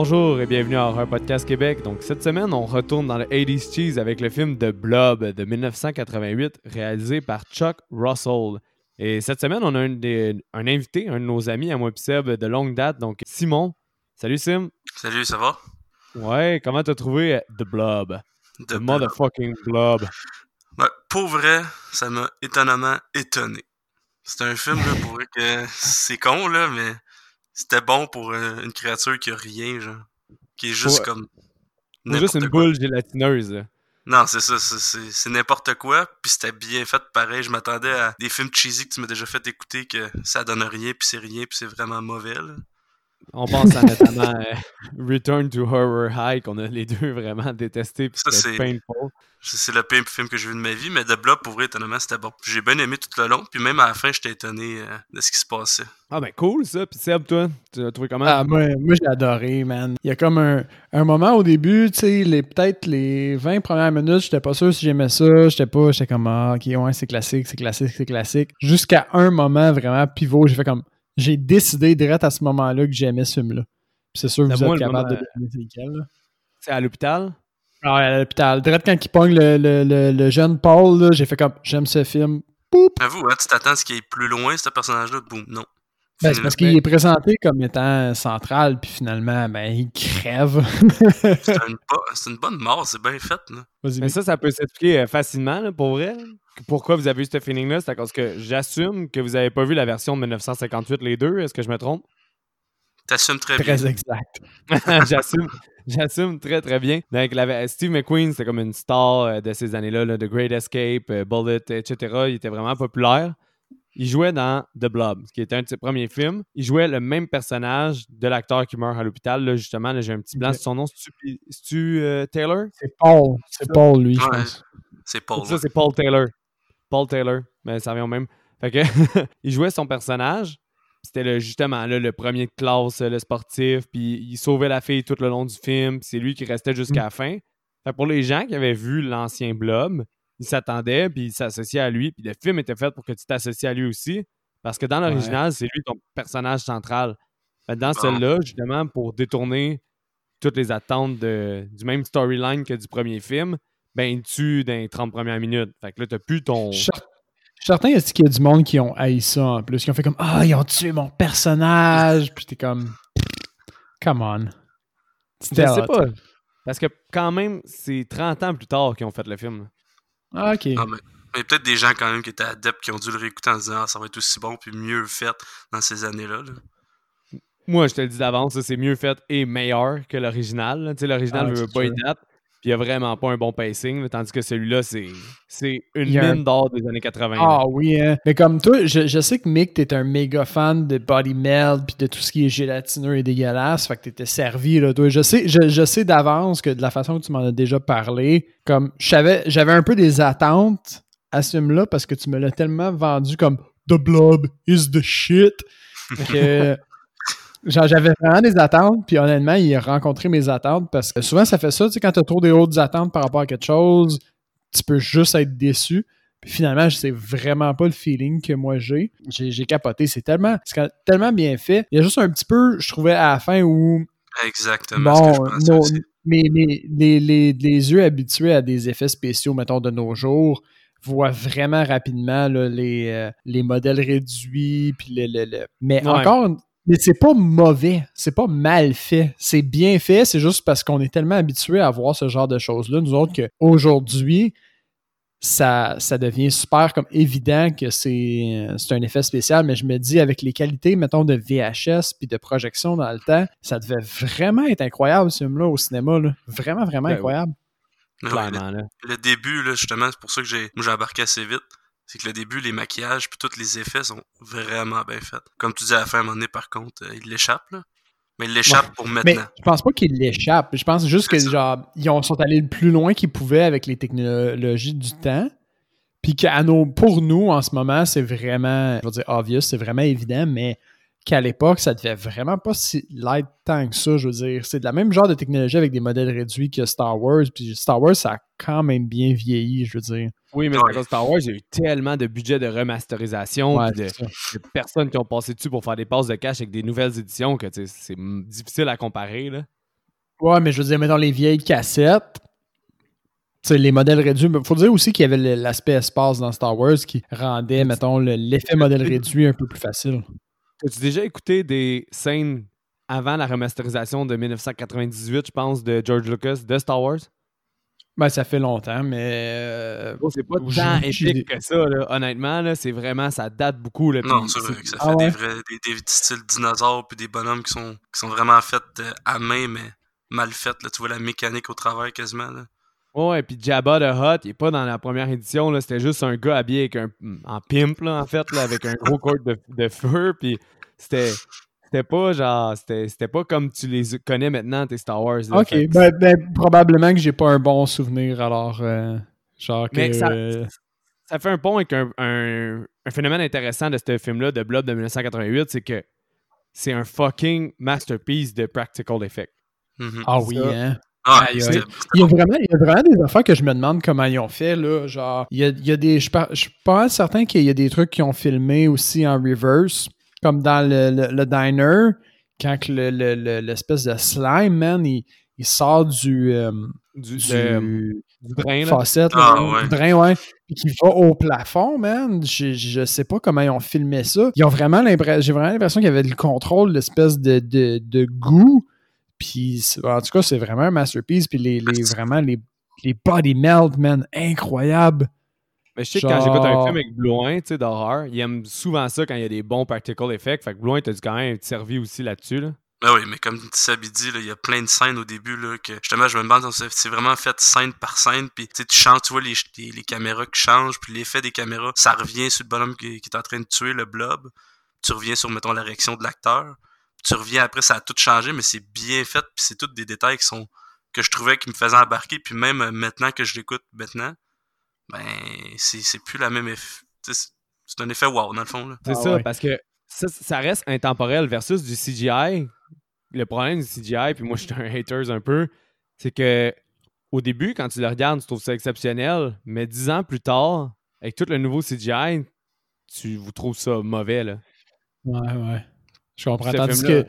Bonjour et bienvenue à Horror Podcast Québec. Donc cette semaine, on retourne dans le 80s Cheese avec le film The Blob de 1988 réalisé par Chuck Russell. Et cette semaine, on a un, des- un invité, un de nos amis à moi Seb de longue date, donc Simon. Salut Sim. Salut, ça va? Ouais, comment t'as trouvé The Blob? The motherfucking Blob. Ouais, pour vrai, ça m'a étonnamment étonné. C'est un film, là, pour vrai, que c'est con, là, mais c'était bon pour euh, une créature qui a rien, genre. Qui est juste Ouais. comme. C'est juste une quoi. boule gélatineuse. là. Non, c'est ça, c'est- n'importe quoi, puis c'était bien fait pareil. Je m'attendais à des films cheesy que tu m'as déjà fait écouter que ça donne rien, puis c'est rien, puis c'est vraiment mauvais, là. On pense à notamment euh, Return to Horror High, qu'on a les deux vraiment détesté, puis Ça, c'était c'est- painful. C'est le pire film que j'ai vu de ma vie, mais The Blob, pour vrai, étonnamment, c'était bon. J'ai bien aimé tout le long, puis même à la fin, j'étais étonné euh, de ce qui se passait. Ah ben cool ça. Puis Seb, toi, tu l'as trouvé comment? Ah, moi, moi j'ai adoré, man. Il y a comme un, un moment au début, tu sais, les, peut-être les 20 premières minutes, j'étais pas sûr si j'aimais ça. J'étais pas, j'étais comme, ah, ok, ouais, c'est classique, c'est classique, c'est classique. Jusqu'à un moment vraiment pivot, j'ai fait comme, j'ai décidé direct à ce moment-là que j'aimais ce film-là. Puis c'est sûr que vous moi, êtes le capable de deviner c'est. C'est à l'hôpital? Ah, ouais, à l'hôpital. Direct quand il pogne le, le, le, le jeune Paul, là, j'ai fait comme, j'aime ce film. Poup! Avoue, hein, tu t'attends à ce qu'il est plus loin, ce personnage-là, boum, non. Ben, c'est parce qu'il est présenté comme étant central, puis finalement, ben, il crève. C'est une, bo- c'est une bonne mort, c'est bien fait, là. Vas-y, Mais ça, ça peut s'expliquer euh, facilement, là, pour vrai. Pourquoi vous avez eu ce feeling-là? C'est à cause que j'assume que vous avez pas vu la version de 1958, les deux. Est-ce que je me trompe? T'assumes très, bien. très exact. j'assume. J'assume très très bien. Donc, la- Steve McQueen, c'était comme une star euh, de ces années-là, là, The Great Escape, euh, Bullet, etc. Il était vraiment populaire. Il jouait dans The Blob, qui était un de ses premiers films. Il jouait le même personnage de l'acteur qui meurt à l'hôpital. Là, justement, là, j'ai un petit blanc sur son nom. C'est-tu c'est-tu, euh, Taylor? C'est Paul. C'est Paul, lui, je pense. C'est Paul. Ça, c'est Paul Taylor. Paul Taylor. Mais ça revient au même. Fait que, il jouait son personnage. C'était le- justement là, le premier de classe, le sportif. Puis il sauvait la fille tout le long du film. c'est lui qui restait jusqu'à la fin. Fait que pour les gens qui avaient vu l'ancien Blob, ils s'attendaient. Puis ils s'associaient à lui. Puis le film était fait pour que tu t'associes à lui aussi. Parce que dans l'original, c'est lui ton personnage central. Fait que dans Bon. celle-là, justement, pour détourner toutes les attentes de- du même storyline que du premier film, ben, il tue dans les 30 premières minutes. Fait que là, t'as plus ton. Je suis cer- je suis certain est-ce qu'il y a du monde qui ont haï ça en plus, qui ont fait comme Ah, ils ont tué mon personnage. Puis t'es comme Come on. Je sais hot. pas. Parce que quand même, c'est 30 ans plus tard qu'ils ont fait le film. Ah, ok. Ah, mais mais peut-être des gens quand même qui étaient adeptes qui ont dû le réécouter en disant ah, ça va être aussi bon puis mieux fait dans ces années-là. là. Moi, je te le dis d'avance, ça, c'est mieux fait et meilleur que l'original. Tu sais, l'original Ah, veut pas être date. Puis il y a vraiment pas un bon pacing. tandis que celui-là, c'est une un- mine d'or des années 80. là. Ah oui, hein. mais comme toi, je, je sais que Mick, t'es un méga fan de body melt puis de tout ce qui est gélatineux et dégueulasse, fait que t'étais servi là, toi. Je sais, je, je sais d'avance que de la façon que tu m'en as déjà parlé, comme j'avais un peu des attentes à ce film-là parce que tu me l'as tellement vendu comme The Blob is the shit que j'avais vraiment des attentes, puis honnêtement, il a rencontré mes attentes parce que souvent ça fait ça, tu sais, quand t'as trop des hautes attentes par rapport à quelque chose, tu peux juste être déçu. Puis finalement, c'est vraiment pas le feeling que moi j'ai. J'ai j'ai capoté. C'est tellement, c'est tellement bien fait. Il y a juste un petit peu, je trouvais à la fin où Exactement ce que je Bon, nos- mais, mais les, les- les yeux habitués à des effets spéciaux, mettons, de nos jours, voient vraiment rapidement là, les, euh, les modèles réduits. Puis le, le- le- Mais Ouais. encore, mais c'est pas mauvais, c'est pas mal fait. C'est bien fait, c'est juste parce qu'on est tellement habitué à voir ce genre de choses-là, nous autres, qu'aujourd'hui, ça, ça devient super comme évident que c'est c'est un effet spécial, mais je me dis avec les qualités, mettons, de VHS puis de projection dans le temps, ça devait vraiment être incroyable ce film-là au cinéma. là. Vraiment, vraiment Ben oui. incroyable. Ouais, là. le, le début, là, justement, c'est pour ça que j'ai embarqué assez vite. C'est que le début, les maquillages puis tous les effets sont vraiment bien faits. Comme tu dis à la fin, à un moment donné, par contre, euh, il l'échappe, là. Mais il l'échappe pour Mais maintenant. je pense pas qu'ils l'échappent. Je pense juste que ça. genre ils ont, sont allés le plus loin qu'ils pouvaient avec les technologies du temps. Puis qu'à nos, pour nous, en ce moment, c'est vraiment, je veux dire, obvious, c'est vraiment évident, mais qu'à l'époque, ça devait vraiment pas si light tant que ça. Je veux dire, c'est de la même genre de technologie avec des modèles réduits que Star Wars. Puis Star Wars, ça a quand même bien vieilli, je veux dire. Oui, mais que Star Wars, il y a eu tellement de budget de remasterisation, Ouais, de, personnes qui ont passé dessus pour faire des passes de cash avec des nouvelles éditions que c'est difficile à comparer. Là. Ouais, mais je veux dire, mettons les vieilles cassettes. Les modèles réduits. Il faut dire aussi qu'il y avait l'aspect espace dans Star Wars qui rendait, mettons, le- l'effet modèle réduit un peu plus facile. As-tu déjà écouté des scènes avant la remasterisation de 1998, je pense, de George Lucas de Star Wars? Ben, ça fait longtemps, mais. euh, c'est pas tant épique que ça, là. honnêtement. Là, c'est vraiment, ça date beaucoup. Là, Non, c'est vrai que ça Ah fait ouais? des vrais des, des styles dinosaures puis des bonhommes qui sont, qui sont vraiment faits euh, à main, mais mal faits. Là. Tu vois la mécanique au travers quasiment. Là. Ouais, puis Jabba the Hutt, il est pas dans la première édition, là. C'était juste un gars habillé avec un, en pimp, là, en fait, là, avec un gros coat de, de feu, puis c'était... C'était pas genre, c'était c'était pas comme tu les connais maintenant, tes Star Wars. là. Ok, Fait ben, ben, probablement que j'ai pas un bon souvenir, alors. euh, genre que. Mais ça- euh, ça fait un pont avec un, un- un phénomène intéressant de ce film-là, de Blob de 1988, c'est que c'est un fucking masterpiece de practical effect. Mhm. Ah oui, ça. hein? Ah. Il y, a vraiment, il y a vraiment des affaires que je me demande comment ils ont fait. Là. Genre, il y a, il y a des. Je, par- je suis pas certain qu'il y a des trucs qui ont filmé aussi en reverse, comme dans le, le- le diner, quand que le- le- le- l'espèce de slime, man, il, il sort du, euh, Du, du, du drain, là. facette, Ah, là, ouais. du drain, ouais, puis qui va au plafond, man. Je, je sais pas comment ils ont filmé ça. Ils ont vraiment l'impression, j'ai vraiment l'impression qu'il y avait le contrôle, l'espèce de, de, de goût. Puis c'est- en tout cas, c'est vraiment un masterpiece. Puis les, les- vraiment les, les body melt, man, incroyable. Mais je sais que quand j'écoute un film avec Blouin, tu sais, d'horreur, il aime souvent ça quand il y a des bons practical effects. Fait que Blouin, t'as dû quand même servi aussi là-dessus, là. Ben oui, mais comme Sabi dit, il y a plein de scènes au début là, que justement je me demande si c'est vraiment fait scène par scène, puis tu sais, tu changes, tu vois les, les, les caméras qui changent, puis l'effet des caméras, ça revient sur le bonhomme qui, qui est en train de tuer le blob. Tu reviens sur, mettons, la réaction de l'acteur. Tu reviens après, ça a tout changé, mais c'est bien fait, puis c'est tous des détails qui sont que je trouvais qui me faisaient embarquer, puis même euh, maintenant que je l'écoute maintenant, ben c'est c'est plus la même C'est un effet wow dans le fond. C'est Ah ça, ouais. parce que ça, ça reste intemporel versus du CGI. Le problème du CGI, puis moi je suis un hater un peu, c'est que au début, quand tu le regardes, tu trouves ça exceptionnel, mais dix ans plus tard, avec tout le nouveau CGI, tu vous trouves ça mauvais. Là. Ouais, ouais. Je comprends. Tandis que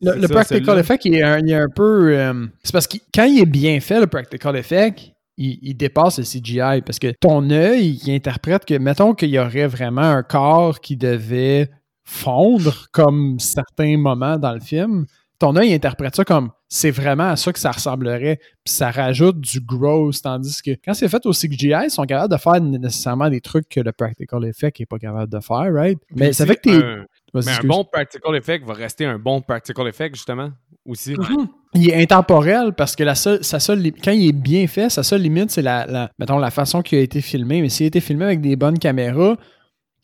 le, c'est le ça, practical effect, il est un, il est un peu. euh, c'est parce que quand il est bien fait, le practical effect, il, il dépasse le CGI. Parce que ton œil, il interprète que, mettons qu'il y aurait vraiment un corps qui devait fondre comme certains moments dans le film. Ton œil interprète ça comme c'est vraiment à ça que ça ressemblerait, puis ça rajoute du gross. Tandis que quand c'est fait au CGI, ils sont capables de faire nécessairement des trucs que le practical effect n'est pas capable de faire, right? Mais ça fait que t'es. Mais un bon practical effect va rester un bon practical effect, justement, aussi. Il est intemporel parce que la seule, sa seule, li- quand il est bien fait, sa seule limite, c'est la, la, mettons, la façon qu'il a été filmé. Mais s'il a été filmé avec des bonnes caméras,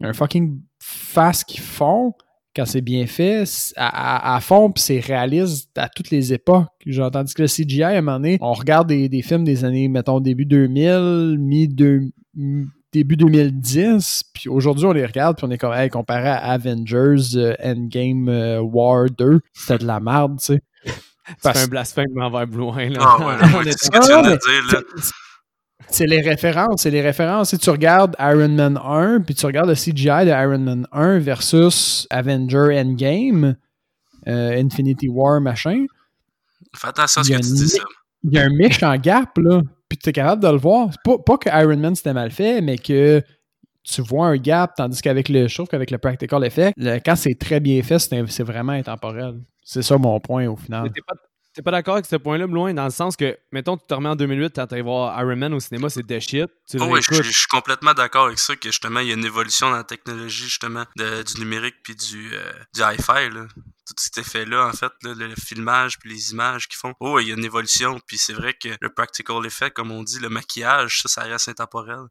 un fucking face qui fond, quand c'est bien fait, à, à, à fond, puis c'est réaliste à toutes les époques. Genre, tandis que le CGI, à un moment donné, on regarde des, des films des années, mettons, début 2000, mi-deux- mi- début 2010, puis aujourd'hui, on les regarde, puis on est comme, hey, comparé à Avengers euh, Endgame euh, War 2, c'était de la merde, tu sais. C'est Parce- un blasphème envers Blouin. Là. Ah ouais, On ouais, est- c'est ce que tu viens mais de dire là. c'est- les références, c'est les références. Si tu regardes Iron Man 1, puis tu regardes le CGI de Iron Man 1 versus Avenger Endgame, euh, Infinity War, machin, Fais attention à ce que tu dis ça. Il y a un méchant gap, là. Puis tu es capable de le voir. Pas, que Iron Man c'était mal fait, mais que tu vois un gap, tandis qu'avec le, je trouve qu'avec le practical effect, le- quand c'est très bien fait, c'est vraiment intemporel. C'est ça mon point au final. T'es pas d'accord avec ce point-là, Blouin, dans le sens que, mettons, tu te remets en 2008, t'es voir Iron Man au cinéma, c'est de shit. Tu Oh oui, je, suis complètement d'accord avec ça, que justement, il y a une évolution dans la technologie, justement, de- du numérique puis du, euh, du hi-fi, là. Tout cet effet-là, en fait, là, le filmage puis les images qu'ils font. Oh, il y a une évolution, puis c'est vrai que le practical effect, comme on dit, le maquillage, ça, ça reste intemporel.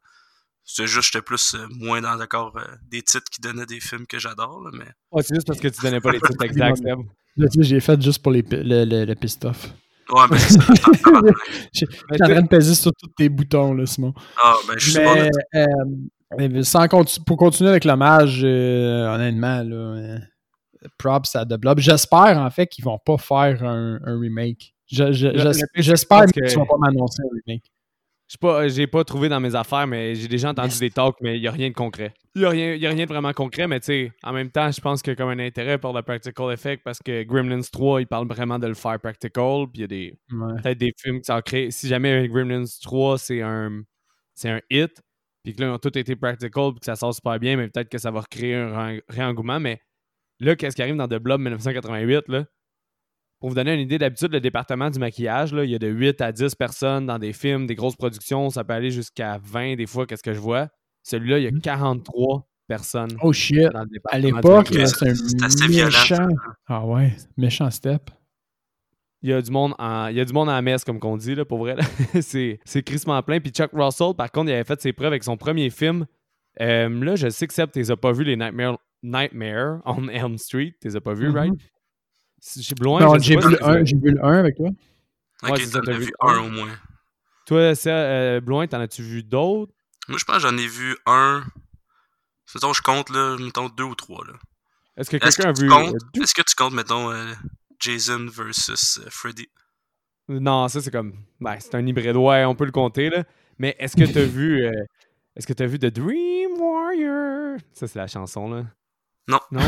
C'est juste, j'étais plus euh, moins dans d'accord euh, des titres qui donnaient des films que j'adore, là, mais... Ouais, c'est juste parce que tu donnais pas les titres exacts, Seb. Là, tu sais, j'ai fait juste pour les, le, le, le pist-off. Ouais, ben c'est ça. Je suis en train de peser sur tous tes boutons, là, Simon. Ah, ben je suis Mais, euh, mais sans conti- pour continuer avec l'hommage, euh, honnêtement, là, euh, props à The Blob. J'espère, en fait, qu'ils vont pas faire un, un remake. Je- J'espère je qu'ils que- vont pas m'annoncer un remake. J'ai pas, j'ai pas trouvé dans mes affaires, mais j'ai déjà entendu des talks, mais il n'y a rien de concret. Il n'y a, rien- y a rien de vraiment concret, mais tu sais, en même temps, je pense qu'il y a comme un intérêt pour le practical effect parce que Gremlins 3, il parle vraiment de le faire practical, puis il y a des, Ouais. peut-être des films qui s'en créent. Si jamais Gremlins 3, c'est un, c'est un hit, puis que là, ils ont tous été practical, puis que ça sort super bien, mais peut-être que ça va recréer un ré- réengouement. Mais là, qu'est-ce qui arrive dans The Blob 1988, là? Pour vous donner une idée, d'habitude, le département du maquillage, là, il y a de 8 à 10 personnes dans des films, des grosses productions. Ça peut aller jusqu'à 20 des fois, qu'est-ce que je vois. Celui-là, il y a Mhm. 43 personnes Oh shit. dans le département À l'époque, c'est C'est un assez violent, méchant. Ah ouais, méchant step. il y a du monde en, il y a du monde en messe, comme qu'on dit, là, pour vrai. c'est, c'est crissement plein. Puis Chuck Russell, par contre, il avait fait ses preuves avec son premier film. Euh, là, je sais que Seb, tu les as pas vus, les Nightmare, Nightmare on Elm Street. Tu les as pas vus, Mhm. right? J'ai vu, le tu les as- un- j'ai vu le 1 avec toi. Ok, Ouais, t'en as vu un. au moins. Toi, ça, euh, Bloin, t'en as-tu vu d'autres? Moi, je pense que j'en ai vu un. Mettons, je compte, là, mettons deux ou trois, là. Est-ce que Est-ce quelqu'un a que, tu vu. comptes, euh, est-ce que tu comptes, mettons, euh, Jason versus euh, Freddy? Non, ça, c'est comme. Ben, c'est un hybride. Ouais, on peut le compter, là. Mais est-ce que t'as vu. euh, Est-ce que t'as vu The Dream Warrior? Ça, c'est la chanson, là. Non. Non? Non,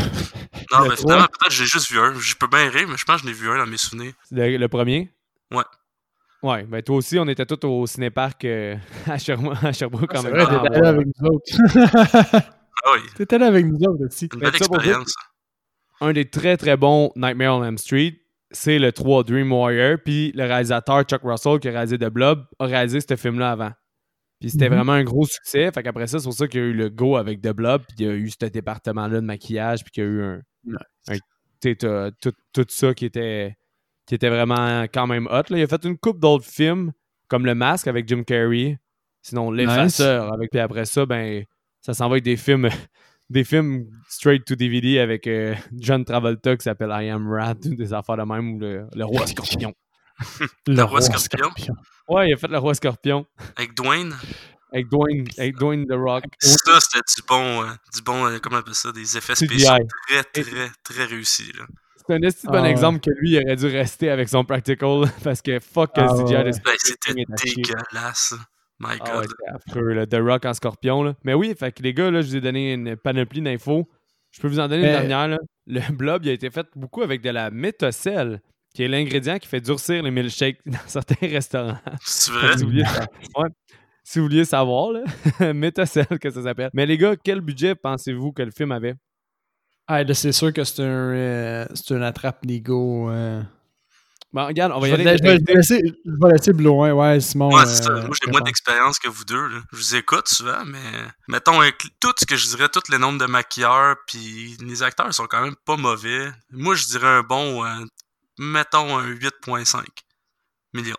mais finalement, peut-être que j'ai juste vu un. Je peux bien rire, mais je pense que j'en ai vu un dans mes souvenirs. Le, le premier? Ouais. Ouais, ben toi aussi, on était tous au cinéparc euh, à, Sherbrooke, à Sherbrooke en C'est même vrai, temps. t'étais là avec nous autres. Ah oui, t'étais là avec nous autres aussi. une Mais belle expérience. Un des très très bons Nightmare on Elm Street, c'est le 3 Dream Warrior. Puis le réalisateur Chuck Russell, qui a réalisé The Blob, a réalisé ce film-là avant. Puis c'était Mhm. vraiment un gros succès. Fait qu'après ça, c'est pour ça qu'il y a eu le go avec The Blob. Puis il y a eu ce département-là de maquillage. Puis qu'il y a eu un. Nice. un- tout, tout ça qui était, qui était vraiment quand même hot. Là. Il a fait une coupe d'autres films, comme Le Masque avec Jim Carrey. Sinon, L'Effaceur. Avec, puis après ça, ben, ça s'en va avec des films. Des films straight to DVD avec euh, John Travolta qui s'appelle I Am Rat, des affaires de même, ou le, le Roi Scorpion. Le roi scorpion. Ouais, il a fait le Roi Scorpion Avec Dwayne, avec Dwayne, avec Dwayne The Rock. ça, c'était du bon, euh, du bon, euh, comment on appelle ça, des effets spéciaux très, très, très réussis, là. C'est un esti bon Ah ouais. exemple que lui, il aurait dû rester avec son practical parce que fuck Ah CGI ouais. Ben, c'était dégueulasse. My Ah ouais, God. c'était affreux, le The Rock en scorpion. Là. Mais oui, fait que les gars, là, je vous ai donné une panoplie d'infos. Je peux vous en donner Mais- une dernière. là. Le blob, il a été fait beaucoup avec de la métocelle, qui est l'ingrédient qui fait durcir les milkshakes dans certains restaurants. C'est vrai? si, vous vouliez, sa- ouais. Si vous vouliez savoir, là, métocelle, que ça s'appelle. Mais les gars, quel budget pensez-vous que le film avait? Ah, là, c'est sûr que c'est un, euh, c'est un attrape-nigo. Euh... Bon, regarde, on va Je y vais, aller. je vais- je vais laisser, je vais laisser Blouin, ouais, Simon. Ouais, c'est ça. euh, Moi, j'ai moins d'expérience que vous deux. Là. Je vous écoute souvent, mais mettons tout ce que je dirais, tous les nombres de maquilleurs, puis les acteurs sont quand même pas mauvais. Moi, je dirais un bon, euh, mettons un 8.5 millions.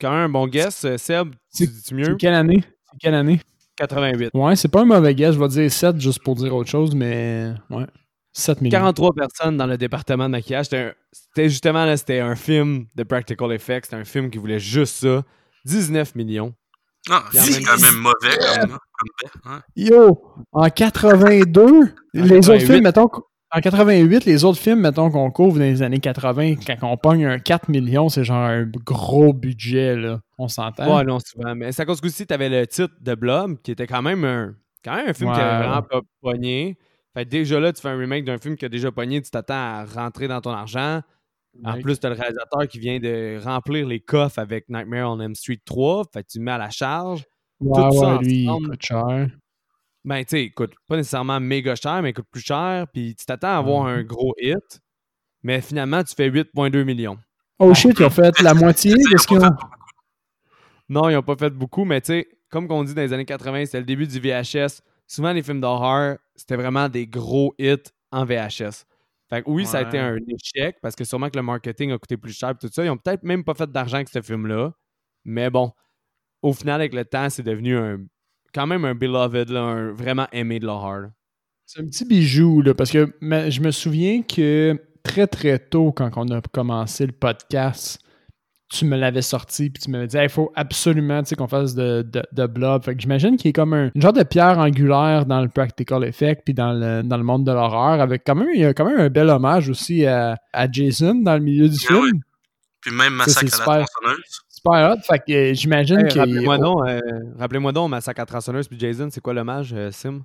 Quand même un bon guess. Euh, Seb, tu dis C'est mieux? quelle année? C'est quelle année? 88. Ouais, c'est pas un mauvais guess, je vais dire 7 juste pour dire autre chose, mais ouais. 7 millions. 43 personnes dans le département de maquillage. C'était justement là, c'était un film de practical effects. C'était un film qui voulait juste ça. 19 millions. Ah, Puis en c'est quand même mauvais comme, hein. Yo! En 82, les 88. autres films, mettons. En 88, les autres films, mettons qu'on couvre dans les années 80, quand on pogne un 4 millions, c'est genre un gros budget, là. On s'entend? Ouais, non, souvent. Mais c'est à cause que aussi, t'avais le titre de Blob, qui était quand même un, quand même un film qui avait vraiment pas pogné. Fait déjà là, tu fais un remake d'un film qui a déjà pogné, tu t'attends à rentrer dans ton argent. En plus, t'as le réalisateur qui vient de remplir les coffres avec Nightmare on Elm Street 3. Fait que tu le mets à la charge. Ouais, tout ça ouais, lui, il coûte cher. Ben, tu sais, il coûte pas nécessairement méga cher, mais il coûte plus cher. Puis tu t'attends à avoir Mhm. un gros hit. Mais finalement, tu fais 8,2 millions. Oh shit, ils ont fait la moitié de ce qu'ils ont. Non, ils n'ont pas fait beaucoup, mais tu sais, comme qu'on dit dans les années 80, c'était le début du VHS. Souvent, les films d'horreur, c'était vraiment des gros hits en VHS. Fait que oui, ça a été un échec parce que sûrement que le marketing a coûté plus cher et tout ça. Ils ont peut-être même pas fait d'argent avec ce film-là. Mais bon, au final, avec le temps, c'est devenu un quand même un beloved, là, un vraiment aimé de l'horreur. C'est un petit bijou, là, parce que je me souviens que très très tôt, quand on a commencé le podcast, tu me l'avais sorti, puis tu m'avais dit, il faut absolument tu sais, qu'on fasse de, de, de blob. Fait que j'imagine qu'il est comme un une genre de pierre angulaire dans le practical effect, puis dans le, dans le monde de l'horreur, avec quand même, il y a quand même un bel hommage aussi à, à Jason dans le milieu du Ah oui. film. Puis même Massacre à la tronçonneuse. Super hot. Fait que euh, j'imagine Hey, que. Rappelez-moi donc, euh, rappelez-moi donc, Massacre à tronçonneuse puis Jason, c'est quoi l'hommage, euh, Sim?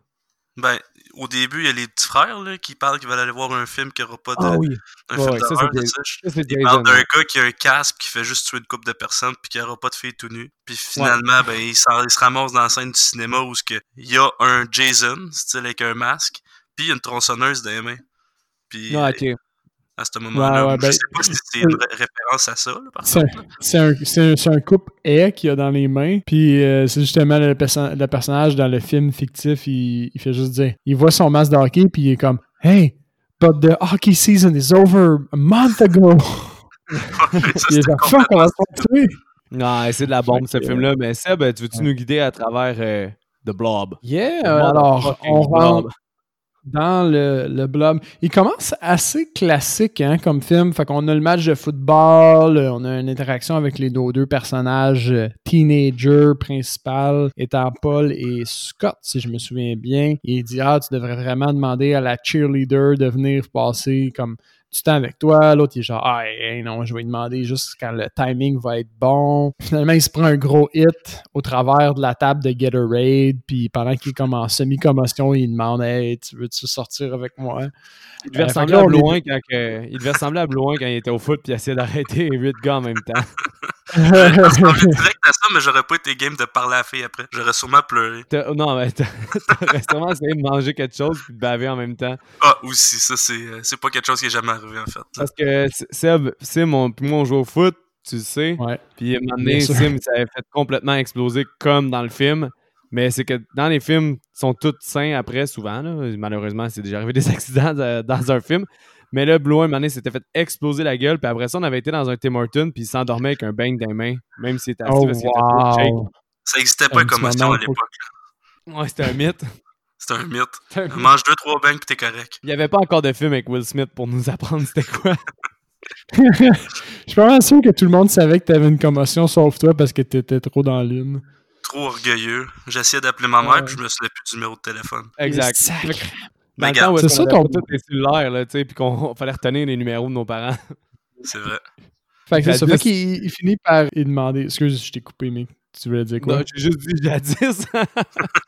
Ben, au début, il y a les petits frères là, qui parlent qu'ils veulent aller voir un film qui aura pas de. Ah oui, un Ouais, film ouais, ça, d'horreur, c'est là, Jason. ça, je- ça c'est Il Jason. parle d'un ouais. gars qui a un casque qui fait juste tuer une couple de personnes puis qui aura pas de filles tout nues. Puis finalement, ben, il, s'en- il se ramasse dans la scène du cinéma où ce que il y a un Jason, style avec un masque, puis il y a une tronçonneuse dans les mains. Puis Ah, euh, ok. À ce moment-là, Ouais, ouais, je ben, sais pas si c'est une ré- référence à ça, C'est contre. là. c'est un, c'est un, un couple haie qu'il a dans les mains. Puis euh, c'est justement le, perso- le personnage dans le film fictif, il, il fait juste dire. Il voit son masque de hockey, puis il est comme Hey, but the hockey season is over a month ago. Ça, il est genre Fuck, on va se tuer. Non, c'est de la bombe, ce film-là. Mais Seb, tu veux-tu nous guider à travers euh, The Blob? Yeah, The alors, on rentre dans le, le blob. Il commence assez classique hein, comme film. Fait qu'on a le match de football, euh, on a une interaction avec les deux, deux personnages euh, teenagers principal étant Paul et Scott, si je me souviens bien. Il dit Ah, tu devrais vraiment demander à la cheerleader de venir passer comme du temps avec toi. L'autre, il est genre Ah, hey, non, je vais lui demander juste quand le timing va être bon. Finalement, il se prend un gros hit au travers de la table de Gatorade. Puis pendant qu'il est comme en semi-commotion, il demande Hey, tu veux-tu sortir avec moi? Il devait Euh, ressembler là, à est- Blouin quand, il devait ressembler à Blouin quand il était au foot puis il essayait d'arrêter huit gars en même temps. Je direct à ça, mais j'aurais pas été game de parler à la fille après. J'aurais sûrement pleuré. T'as- Non, mais t'as- t'aurais sûrement essayé de manger quelque chose puis de baver en même temps. Ah, aussi, ça, c'est euh, c'est pas quelque chose qui est jamais arrivé, en fait. là. Parce que Seb, Sim, on, puis moi, on joue au foot, tu le sais. Ouais. Puis à un moment donné. Sim, ça avait fait complètement exploser comme dans le film. Mais c'est que dans les films, ils sont tous sains après, souvent. là. Malheureusement, c'est déjà arrivé des accidents de- dans un film. Mais là, Blue, un moment donné, s'était fait exploser la gueule. Puis après ça, on avait été dans un Tim Hortons, puis il s'endormait avec un bang dans les mains, même s'il était assis Oh, parce qu'il était trop shake. Ça existait Un pas, commotion moment, à l'époque. Ouais, c'était un mythe. C'était un mythe. C'était un mythe. Mange deux, trois bangs pis t'es correct. Il n'y avait pas encore de film avec Will Smith pour nous apprendre c'était quoi. Je suis pas mal sûr que tout le monde savait que t'avais une commotion sauf toi parce que t'étais trop dans l'une. Trop orgueilleux. J'essayais d'appeler ma mère Ouais. puis je me souvenais plus du numéro de téléphone. Exact. Où c'est ça ton- tous les cellulaires, là, tu sais, puis qu'on fallait retenir les numéros de nos parents. C'est vrai. Fait que c'est ça. Fait qu'il il finit par y demander. Excuse, je t'ai coupé, mais tu voulais dire quoi? Non, j'ai juste dit jadis.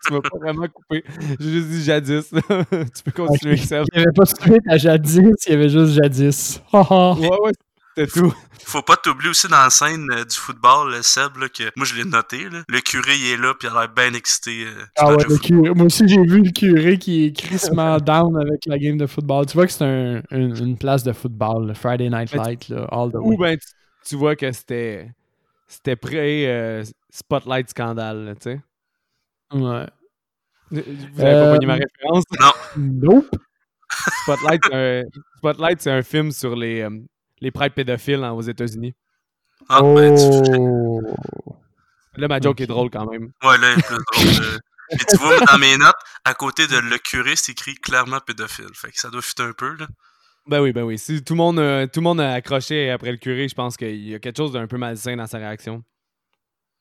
tu m'as pas vraiment coupé. J'ai juste dit jadis. tu peux continuer, Ok. Seb. Il n'y avait pas de suite à jadis, il y avait juste jadis. Ouais, ouais, c'était tout. Faut pas t'oublier aussi dans la scène euh, du football, le Seb, là, que moi je l'ai noté. Là. Le curé il est là puis il a l'air bien excité. euh, Ah ouais, le curé. Moi aussi, j'ai vu le curé qui est crissement down avec la game de football. Tu vois que c'est un- une, une place de football, le Friday Night Light, là, all the Ou way. ben, tu, tu vois que c'était. C'était pré euh, Spotlight Scandale, là, tu sais. Ouais. Vous avez Euh, pas pogné ma référence? Nope. Spotlight, c'est un, Spotlight, c'est un film sur les, euh, les prêtres pédophiles hein, aux États-Unis. Ah, ben, tu- Oh. Là, ma joke Ok. est drôle quand même. Ouais, là, il est plus drôle. euh. Puis tu vois, dans mes notes, à côté de le curé, c'est écrit clairement pédophile. Fait que ça doit fitter un peu, là. Ben oui, ben oui. Si tout le monde, euh, tout le monde a accroché après le curé, je pense qu'il y a quelque chose d'un peu malsain dans sa réaction.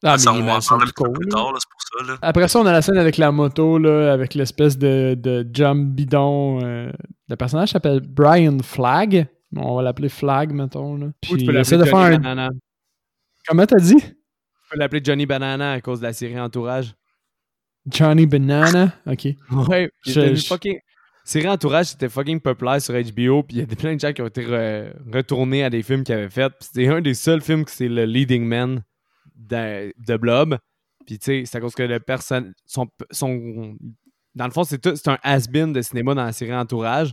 Ah, ça, mais on va en parler plus tard, c'est pour ça, là. Après ça, on a la scène avec la moto, là, avec l'espèce de, de jump bidon. euh, le personnage s'appelle Brian Flag. Bon, on va l'appeler Flag, mettons. Là. Ou Puis tu peux l'appeler de faire Johnny un... Banana. Comment t'as dit? Tu peux l'appeler Johnny Banana à cause de la série Entourage. Johnny Banana. OK. Ouais, Je- je- fucking... Série Entourage, c'était fucking populaire sur HBO, puis il y a des- plein de gens qui ont été re- retournés à des films qu'ils avaient fait. Puis C'était un des seuls films que c'est le leading man de, de Blob. Puis tu sais, c'est à cause que le personne... Son, son, dans le fond, c'est tout- c'est un has-been de cinéma dans la série Entourage.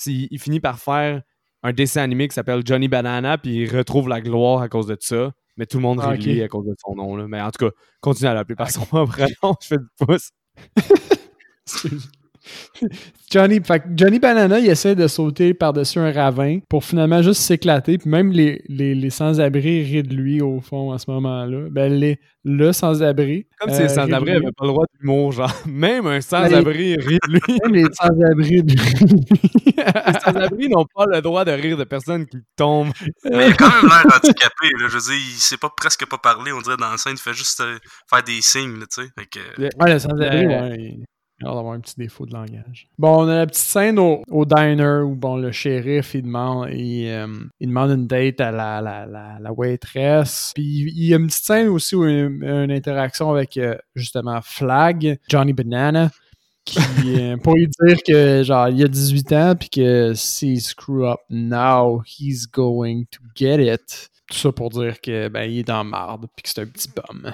Puis il finit par faire un dessin animé qui s'appelle Johnny Banana, puis il retrouve la gloire à cause de ça. Mais tout le monde Ah, rit à cause de son nom. Là. Mais en tout cas, continue à l'appeler par son vrai nom. Je fais du pouce. Johnny, fait Johnny Banana, il essaie de sauter par-dessus un ravin pour finalement juste s'éclater. Puis même les, les, les sans-abri rient de lui au fond à ce moment-là. Ben, les, le sans-abri. Comme euh, si les de sans-abri n'avaient pas le droit d'humour, genre. Même un sans-abri rit de lui. Même les sans-abri de lui. Les sans-abri n'ont pas le droit de rire de personnes qui tombent. Mais il a quand même l'air handicapé, là. Je veux dire, il sait pas presque pas parler, on dirait, dans la scène. Il fait juste euh, faire des signes, là, tu sais. Que, Ouais, le sans-abri, Euh, ouais. Il d'avoir un petit défaut de langage. Bon, on a la petite scène au, au diner où bon, le shérif il demande, il, euh, il demande une date à la, la, la, la waitress. Puis il y a une petite scène aussi où il y a une, une interaction avec euh, justement Flag, Johnny Banana, qui euh, pour lui dire que genre il a 18 ans puis que s'il screw up now, he's going to get it. Tout ça pour dire que ben il est dans marde puis que c'est un petit bum.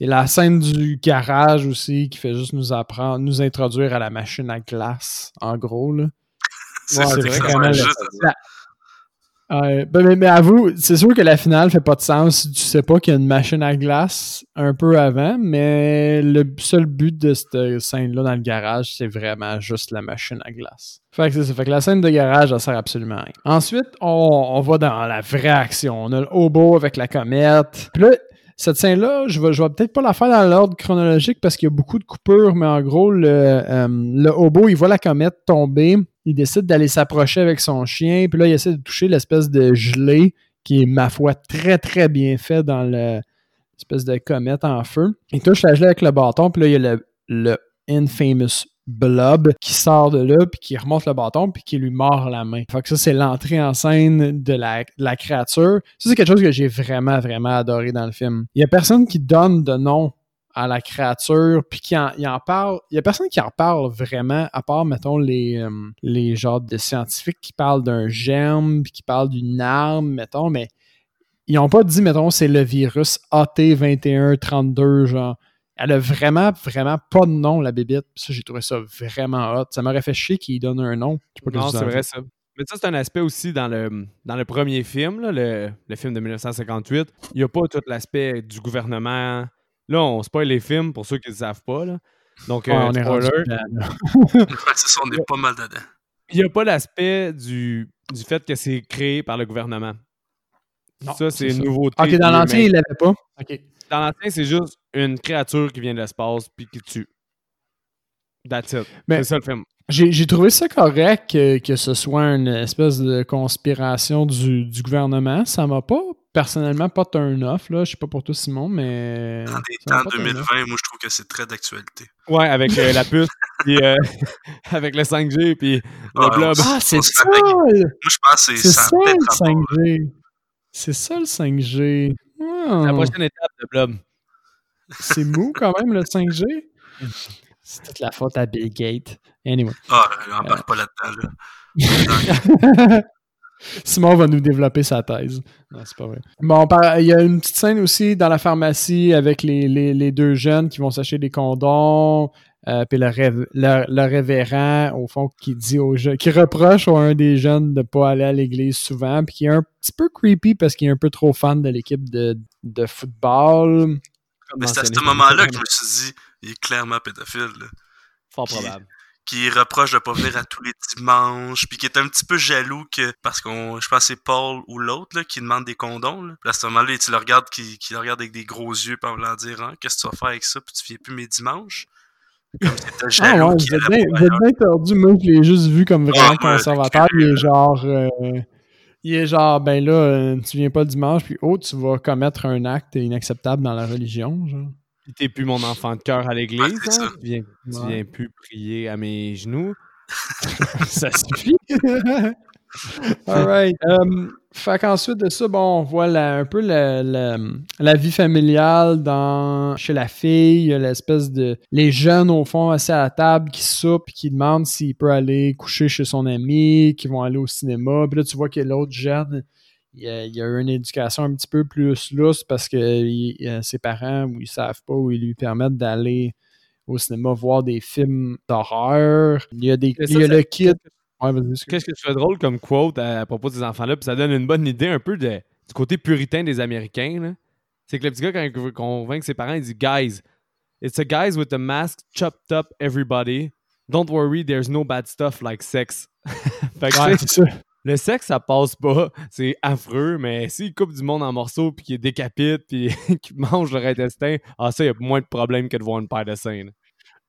Et la scène du garage aussi qui fait juste nous apprendre, nous introduire à la machine à glace, en gros. Là. C'est Ouais, vraiment vraiment juste ben, mais, mais avoue, c'est sûr que la finale fait pas de sens si tu sais pas qu'il y a une machine à glace un peu avant, mais le seul but de cette scène-là dans le garage, c'est vraiment juste la machine à glace. Fait que c'est ça. Fait que la scène de garage, elle sert absolument à rien. Ensuite, on, on va dans la vraie action. On a le hobo avec la comète. Puis là, cette scène-là, je vais, vais peut-être pas la faire dans l'ordre chronologique parce qu'il y a beaucoup de coupures, mais en gros, le, euh, le hobo, il voit la comète tomber. Il décide d'aller s'approcher avec son chien. Puis là, il essaie de toucher l'espèce de gelée qui est, ma foi, très, très bien fait dans le- l'espèce de comète en feu. Il touche la gelée avec le bâton. Puis là, il y a le, le infamous blob qui sort de là, puis qui remonte le bâton, puis qui lui mord la main. Fait que ça, c'est l'entrée en scène de la, la créature. Ça, c'est quelque chose que j'ai vraiment, vraiment adoré dans le film. Il y a personne qui donne de nom à la créature, puis qui en, il en parle. Il y a personne qui en parle vraiment, à part, mettons, les, euh, les genres de scientifiques qui parlent d'un germe, puis qui parlent d'une arme, mettons, mais ils n'ont pas dit, mettons, c'est le virus AT2132, genre. Elle a vraiment, vraiment pas de nom, la bébite. Ça, j'ai trouvé ça vraiment hot. Ça m'aurait fait chier qu'il donne un nom. Je sais pas Non, c'est vrai ça. Mais ça, c'est un aspect aussi dans le, dans le premier film, là, le, le film de 1958. Il n'y a pas tout l'aspect du gouvernement. Là, on spoil les films pour ceux qui ne savent pas. Là. Donc, Ouais, euh, on est spoiler, ça, on est pas mal dedans. il n'y a pas l'aspect du, du fait que c'est créé par le gouvernement. Non, ça, c'est une ça. nouveauté. Ok, dans remake. il l'avait pas. Ok. Dans l'ancien, c'est juste une créature qui vient de l'espace puis qui tue. That's it. Mais- c'est ça le film. J'ai trouvé ça correct que, que ce soit une espèce de conspiration du, du gouvernement. Ça m'a pas, personnellement, pas turn off. Là. Je sais pas pour toi, Simon, mais. Dans m'a temps pas turn 2020, off. moi, je trouve que c'est très d'actualité. Ouais, avec euh, la puce, puis euh, avec le 5G, puis le Ouais, blob. on- Ah, c'est ça! le- Moi, je pense que C'est c'est ça. ça le rapport. 5G. C'est ça le 5G. La prochaine étape de blob. C'est mou quand même le 5G. C'est toute la faute à Bill Gates. Anyway. Ah, on embarque pas là-dedans, là. Simon va nous développer sa thèse. Non, c'est pas vrai. Bon, il y a une petite scène aussi dans la pharmacie avec les, les- les deux jeunes qui vont s'acheter des condoms. Euh, puis le, rév- le- le révérend, au fond, qui dit aux jeunes, qui reproche à un des jeunes de pas aller à l'église souvent, puis qui est un petit peu creepy parce qu'il est un peu trop fan de l'équipe de, de football. Mais c'est à ce moment-là que je me suis dit, il est clairement pédophile, là. Fort probable. qui reproche de pas venir à tous les dimanches, puis qui est un petit peu jaloux que parce qu'on je pense que c'est Paul ou l'autre qui demande des condoms. Là. Puis à ce moment-là, tu le regardes qui, qui le regarde avec des gros yeux puis en voulant dire hein, qu'est-ce que tu vas faire avec ça, puis tu viens plus mes dimanches? Ah ouais, vous êtes bien, bien tordu. Moi, je l'ai juste vu comme vraiment ouais, conservateur. Il est genre. euh, il est genre, ben là, euh, tu viens pas le dimanche, puis oh, tu vas commettre un acte inacceptable dans la religion. Genre. T'es plus mon enfant de cœur à l'église, Ouais, hein? Tu viens, tu viens plus prier à mes genoux? ça suffit. Alright. Um, fait qu'ensuite de ça, bon, on voit la- un peu la, la- la vie familiale dans, chez la fille. Il y a l'espèce de. Les jeunes, au fond, assis à la table, qui soupent, qui demandent s'il peut aller coucher chez son ami, qui vont aller au cinéma. Puis là, tu vois que l'autre jeune. Il a, il a eu une éducation un petit peu plus lousse parce que il- il- ses parents, ou ils savent pas, ou ils lui permettent d'aller au cinéma voir des films d'horreur. Il y a, des, il y a le kid. Ouais. Qu'est-ce que tu fais drôle comme quote à, à propos des enfants-là? Puis ça donne une bonne idée un peu de- du côté puritain des Américains. C'est que le petit gars, quand il veut convaincre ses parents, il dit Guys, it's a guys with a mask chopped up everybody. Don't worry, there's no bad stuff like sex. fait que, Ouais, tu sais, c'est ça. le sexe, ça passe pas. C'est affreux, mais s'il coupe du monde en morceaux, puis qu'il décapite, puis qu'il mange leur intestin, ah, ça, il y a moins de problèmes que de voir une paire de seins.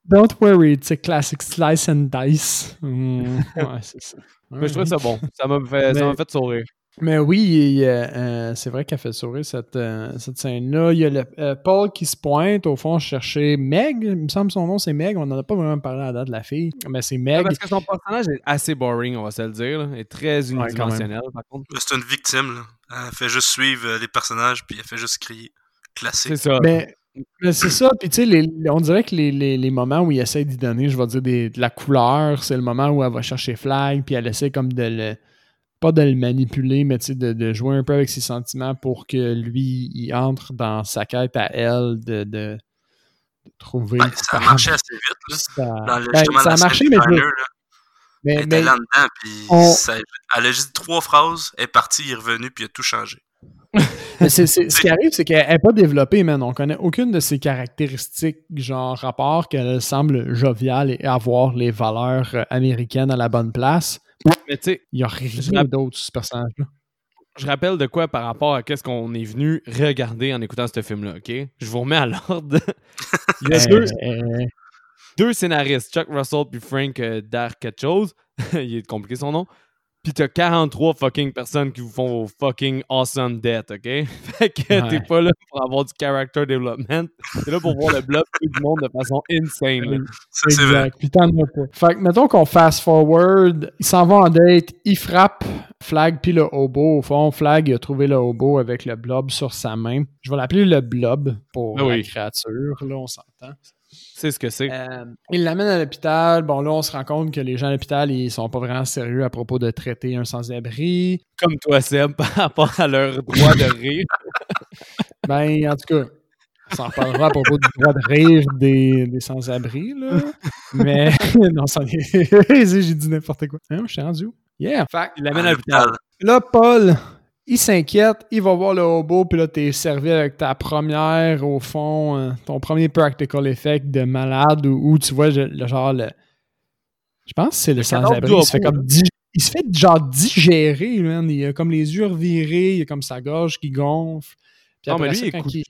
Don't worry, it's a classic slice and dice. Hmm, ouais, c'est ça. Mais je trouvais ça bon. Ça m'a fait, ça m'a fait sourire. Mais oui, euh, euh, c'est vrai qu'elle fait sourire cette, euh, cette scène-là. Il y a le, euh, Paul qui se pointe, au fond, chercher Meg. Il me semble que son nom, c'est Meg. On n'en a pas vraiment parlé à la date de la fille. Mais c'est Ouais, Meg. Parce que son personnage est assez boring, on va se le dire. là. Il est très unidimensionnel, par contre. C'est une victime, là. Elle fait juste suivre les personnages, puis elle fait juste crier. Classique. C'est ça. Mais c'est ça. Puis tu sais, les- on dirait que les, les- les moments où il essaie d'y donner, je vais dire, des- de la couleur, c'est le moment où elle va chercher Flag, puis elle essaie comme de le. Pas de le manipuler, mais tu sais, de, de jouer un peu avec ses sentiments pour que lui, il entre dans sa quête à elle de, de, de trouver. Ben, ça a marché assez vite, là. Ça- le, Ben, a marché, mais, je- elle était mais là-dedans, puis on- ça- elle a juste trois phrases, elle est partie, il est revenu, puis il a tout changé. Ce qui arrive, c'est qu'elle n'est pas développée, man. On connaît aucune de ses caractéristiques, genre rapport qu'elle semble joviale et avoir les valeurs euh, américaines à la bonne place. Mais tu sais, Il n'y a rien d'autre sur ce personnage-là. je rappelle de quoi par rapport à qu'est-ce qu'on est venu regarder en écoutant ce film-là, OK? Je vous remets à l'ordre. Il y a deux, Euh, euh, deux scénaristes, Chuck Russell puis Frank euh, Dar quelque chose. Il est compliqué son nom. Puis t'as 43 fucking personnes qui vous font vos fucking awesome death, OK? Fait que Ouais. t'es pas là pour avoir du character development. T'es là pour voir le bloc tout le monde de façon insane. c'est vrai. exact. Puis t'en as pas. Fait que mettons qu'on fast forward, il s'en va en date, il frappe Flag puis le hobo. Au fond, Flag il a trouvé le hobo avec le blob sur sa main. Je vais l'appeler le blob pour Ah la oui. créature, là, on s'entend. C'est ce que c'est. Euh, il l'amène à l'hôpital. Bon, là, on se rend compte que les gens à l'hôpital, ils sont pas vraiment sérieux à propos de traiter un sans-abri. Comme toi, Seb, par rapport à leur droit de rire. Ben, en tout cas, on s'en reparlera à propos du droit de rire des, des sans-abri, là. Mais, non, ça J'ai dit n'importe quoi. Hein, je suis rendu où? Yeah! Fait Il l'amène à l'hôpital. là, Paul, il s'inquiète, il va voir le hobo, puis là, t'es servi avec ta première, au fond, euh, ton premier practical effect de malade, où, où tu vois le, le genre, le, je pense que c'est le, sans-abri, il se fait comme dig- il se fait genre digérer, man. Il a comme les yeux revirés, il a comme sa gorge qui gonfle. Puis Non, après mais lui, ça, il il-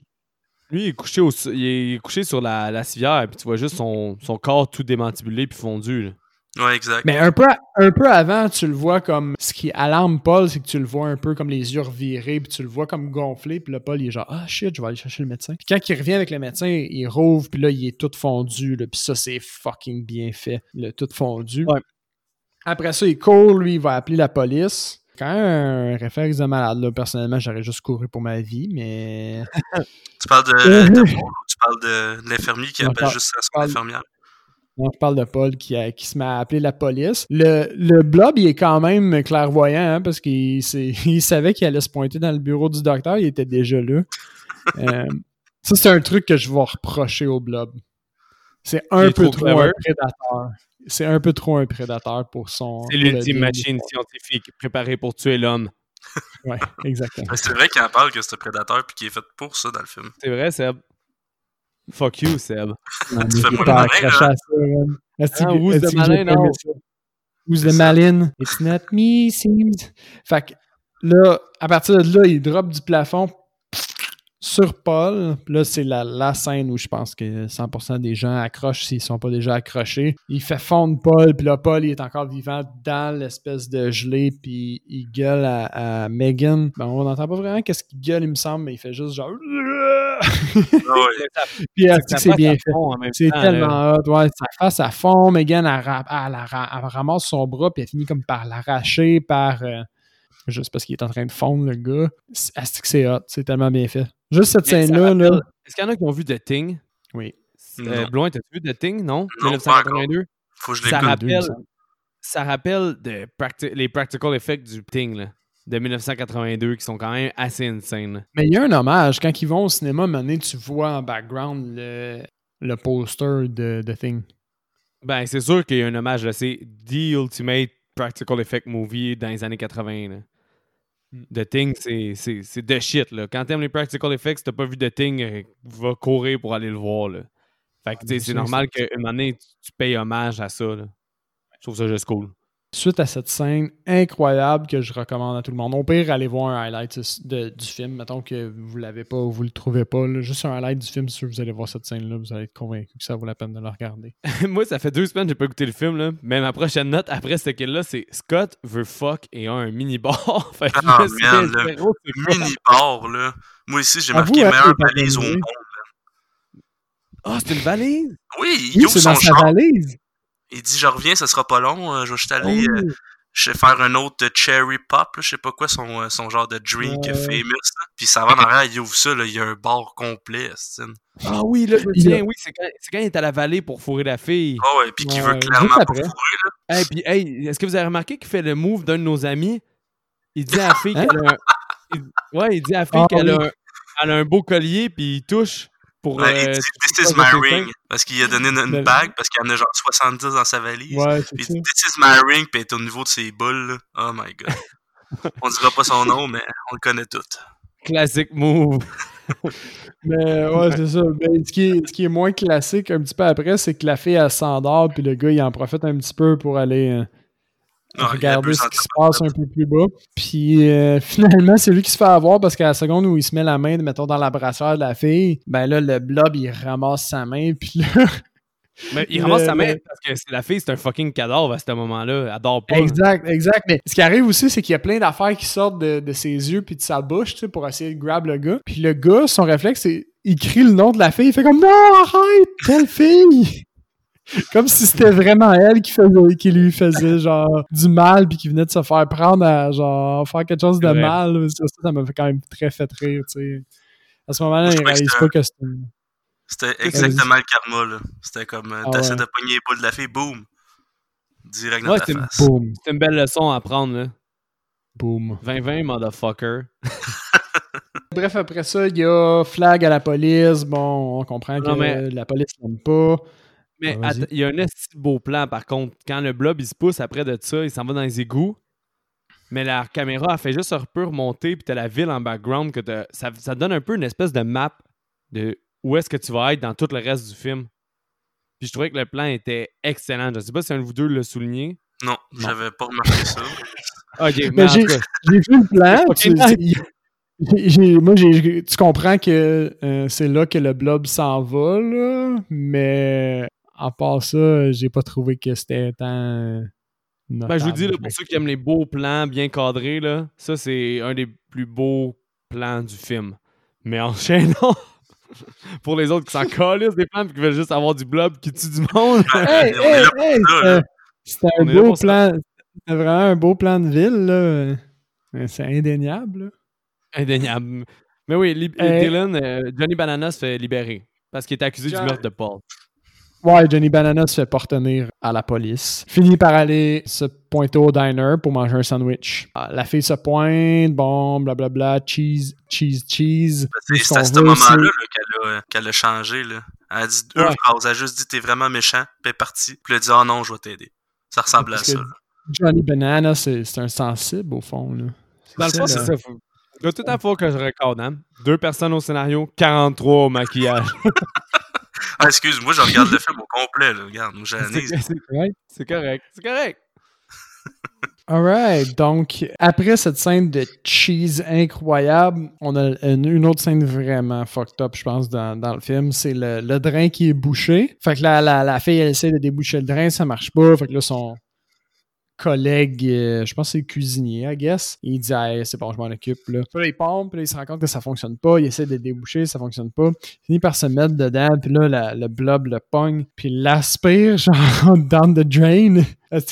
Lui, il est couché, au, il est couché sur la, la civière, puis tu vois juste son, son corps tout démantibulé puis fondu. là. Ouais, exact. Mais un peu, un peu avant, tu le vois comme. Ce qui alarme Paul, c'est que tu le vois un peu comme les yeux revirés, puis tu le vois comme gonflé, puis là, Paul, il est genre, ah shit, je vais aller chercher le médecin. Puis quand il revient avec le médecin, il rouvre, puis là, il est tout fondu, là, puis ça, c'est fucking bien fait, le tout fondu. Ouais. Après ça, il court, lui, il va appeler la police. Quand même un réflexe de malade, là. Personnellement, j'aurais juste couru pour ma vie, mais. Tu parles de, ou tu parles de, de l'infirmier qui appelle juste à son infirmière? Non, je parle de Paul qui, a- qui se met à appeler la police. Le, le blob, il est quand même clairvoyant hein, parce qu'il il savait qu'il allait se pointer dans le bureau du docteur. Il était déjà là. Euh, ça, c'est un truc que je vais reprocher au blob. C'est un peu trop un prédateur. C'est un peu trop un prédateur pour son. C'est l'ultime machine scientifique préparée pour tuer l'homme. Ouais, exactement. C'est vrai qu'il en parle que c'est un prédateur puis qu'il est fait pour ça dans le film. C'est vrai, Seb? Fuck you, Seb. Non, mais Tu fais pas le malin, accroché là. à ça, man. Est-ce Ah, ça? malin? It's not me, seems. Fait que là, à partir de là, il drop du plafond sur Paul. Là, c'est la, la scène où je pense que 100% des gens accrochent s'ils sont pas déjà accrochés. Il fait fondre Paul, puis là, Paul, il est encore vivant dans l'espèce de gelée, puis il gueule à, à Megan. Ben, on n'entend pas vraiment qu'est-ce qu'il gueule, il me semble, mais il fait juste genre... Ah puis elle dit Ça que c'est bien fait. C'est tellement hot, ouais. Sa face à fond, Megan, elle, ra- elle, elle ra- elle ramasse son bras, puis elle finit comme par l'arracher, par. euh, juste parce qu'il est en train de fondre, le gars. Ah, c'est hot, c'est tellement bien fait. Juste cette scène-là, là. Est-ce qu'il y en a qui ont vu The Thing? Oui. Euh, Non. Bloin, t'as-tu vu The Thing, non? Non, 1982? Faut que je Ça rappelle, ça rappelle de practi- les practical effects du Thing, là, de 1982, qui sont quand même assez insane. là. Mais il y a un hommage. Quand ils vont au cinéma, donné, tu vois en background le, le poster de The Thing. Ben, c'est sûr qu'il y a un hommage, là. C'est The Ultimate Practical Effect Movie dans les années 80, là. Mm. The Thing, c'est- de shit, là. Quand t'aimes les practical effects, t'as pas vu The Thing, euh, va courir pour aller le voir, là. Fait que, bien c'est normal qu'une année, tu, tu payes hommage à ça, là. Je trouve ça juste cool. Suite à cette scène incroyable que je recommande à tout le monde. Au pire, allez voir un highlight de- du film. Mettons que vous l'avez pas ou vous le trouvez pas. là. Juste un highlight du film, si vous allez voir cette scène-là, vous allez être convaincu que ça vaut la peine de le regarder. Moi, ça fait deux semaines que j'ai pas écouté le film, là. Mais ma prochaine note après ce kill-là, c'est Scott veut fuck et a un mini-bar. fait que Ah, je me suis man, dit, le? Mini-bar, là. Moi ici, j'ai marqué hein, meilleure balise au monde. Ah, c'est une valise! Oui, il Oui, ouvre c'est son dans sa valise. Il dit Je reviens, ça sera pas long. euh, je vais juste aller Oh. euh, je vais faire un autre cherry pop, là, je sais pas quoi, son, euh, son genre de drink Ouais. famous. là. Puis ça va en arrière, il ouvre ça, là, il y a un bar complet. Ah oui, là, je me souviens, oui, c'est quand, il est à la vallée pour fourrer la fille. Ah ouais, puis qui veut clairement pas fourrer, là. Hey, puis, hey, est-ce que vous avez remarqué qu'il fait le move d'un de nos amis? Il dit à la fille Hein? qu'elle a un... Ouais, il dit à la fille Ah, qu'elle a, oui. un... elle a un beau collier, puis il touche pour... Ouais, il euh, dit This is my ring. Parce qu'il a donné une, une Le- bague, parce qu'il en a genre 70 dans sa valise. Ouais, c'est Puis il dit This is my ring, puis elle est au niveau de ses boules. là. Oh my god. On dira pas son nom, mais on le connaît tout. Classic move. Mais ouais, c'est ça. Mais ce, qui est, ce qui est moins classique un petit peu après, c'est que la fille, elle s'endort, puis le gars, il en profite un petit peu pour aller euh, Non, regarder ce qui se passe un peu plus bas. Puis euh, finalement, c'est lui qui se fait avoir parce qu'à la seconde où il se met la main, mettons, dans la brassière de la fille, ben là, le blob, il ramasse sa main, puis là, Mais il Le- ramasse sa main le- parce que c'est- la fille, c'est un fucking cadavre à ce moment-là. Elle dort pas. Exact, exact. Mais ce qui arrive aussi, c'est qu'il y a plein d'affaires qui sortent de, de ses yeux puis de sa bouche, tu sais, pour essayer de grab le gars. Puis le gars, son réflexe, c'est il crie le nom de la fille, il fait comme non, arrête, telle fille. Comme si c'était vraiment elle qui faisait, qui lui faisait genre du mal puis qui venait de se faire prendre à genre faire quelque chose de Ouais. mal. Ça, ça m'a fait quand même très fait rire, tu sais. À ce moment-là, il réalise c'était pas que c'était C'était exactement le karma, là. C'était comme, euh, Ah t'essaies ouais. de pogner les boules de la fille, boum! Direct dans Ouais, ta c'est une face. boum, C'est une belle leçon à apprendre, là. boum. 20-20, motherfucker. Bref, après ça, il y a flag à la police. Bon, on comprend que mais- la police l'aime pas. Mais Ah, att- il y a un beau plan, par contre. Quand le blob, il se pousse après de ça, il s'en va dans les égouts. Mais la caméra, elle fait juste un peu remonter, puis t'as la ville en background. que ça, ça te donne un peu une espèce de map de où est-ce que tu vas être dans tout le reste du film. Puis je trouvais que le plan était excellent. Je sais pas si un de vous deux l'a souligné. Non, j'avais pas remarqué ça. Ok, mais j'ai tout cas, j'ai vu le plan. Tu, moi, j'ai- tu comprends que euh, c'est là que le blob s'en va, là, mais à part ça, j'ai pas trouvé que c'était tant. Ben, je vous dis, là, pour ceux qui aiment les beaux plans bien cadrés, là, ça, c'est un des plus beaux plans du film. Mais enchaînons pour les autres qui s'en calissent des plans et qui veulent juste avoir du blob qui tue du monde. Hey, on est hey, hey, là. c'était un beau plan. C'était vraiment un beau plan de ville, là. C'est indéniable, là. Indéniable. Mais oui, Euh, Dylan, euh, Johnny Bananas se fait libérer parce qu'il est accusé John- du meurtre de Paul. Ouais, Johnny Banana se fait pas retenir à la police. Finit par aller se pointer au diner pour manger un sandwich. Ah, La fille se pointe, bon, blablabla, cheese, cheese, cheese. C'est ce c'est à ce moment-là qu'elle a, qu'elle a changé. Là. Elle a dit deux Ouais. phrases. Elle a juste dit T'es vraiment méchant, puis elle est partie. Puis elle a dit Oh non, je vais t'aider. Ça ressemble à Parce ça. que là. Johnny Banana, c'est c'est un sensible, au fond. Là. Dans le fond, c'est ça. De toute la fois que je recorde, hein, deux personnes au scénario, 43 au maquillage. Ah, excuse-moi, je regarde le film au complet. Là. Regarde, moi, c'est j'analyse. c'est correct? C'est correct. Alright, donc après cette scène de cheese incroyable, on a une, une autre scène vraiment fucked up, je pense, dans, dans le film. C'est le, le drain qui est bouché. Fait que là, la, la fille, elle essaie de déboucher le drain, ça marche pas. Fait que là, son collègue, euh, je pense que c'est le cuisinier, I guess, il dit hey, c'est bon, je m'en occupe. Là. Puis là, il pompe, puis là, il se rend compte que ça fonctionne pas. Il essaie de déboucher, ça fonctionne pas. Il finit par se mettre dedans, puis là, le blob le pogne, puis l'aspire, genre, down the drain.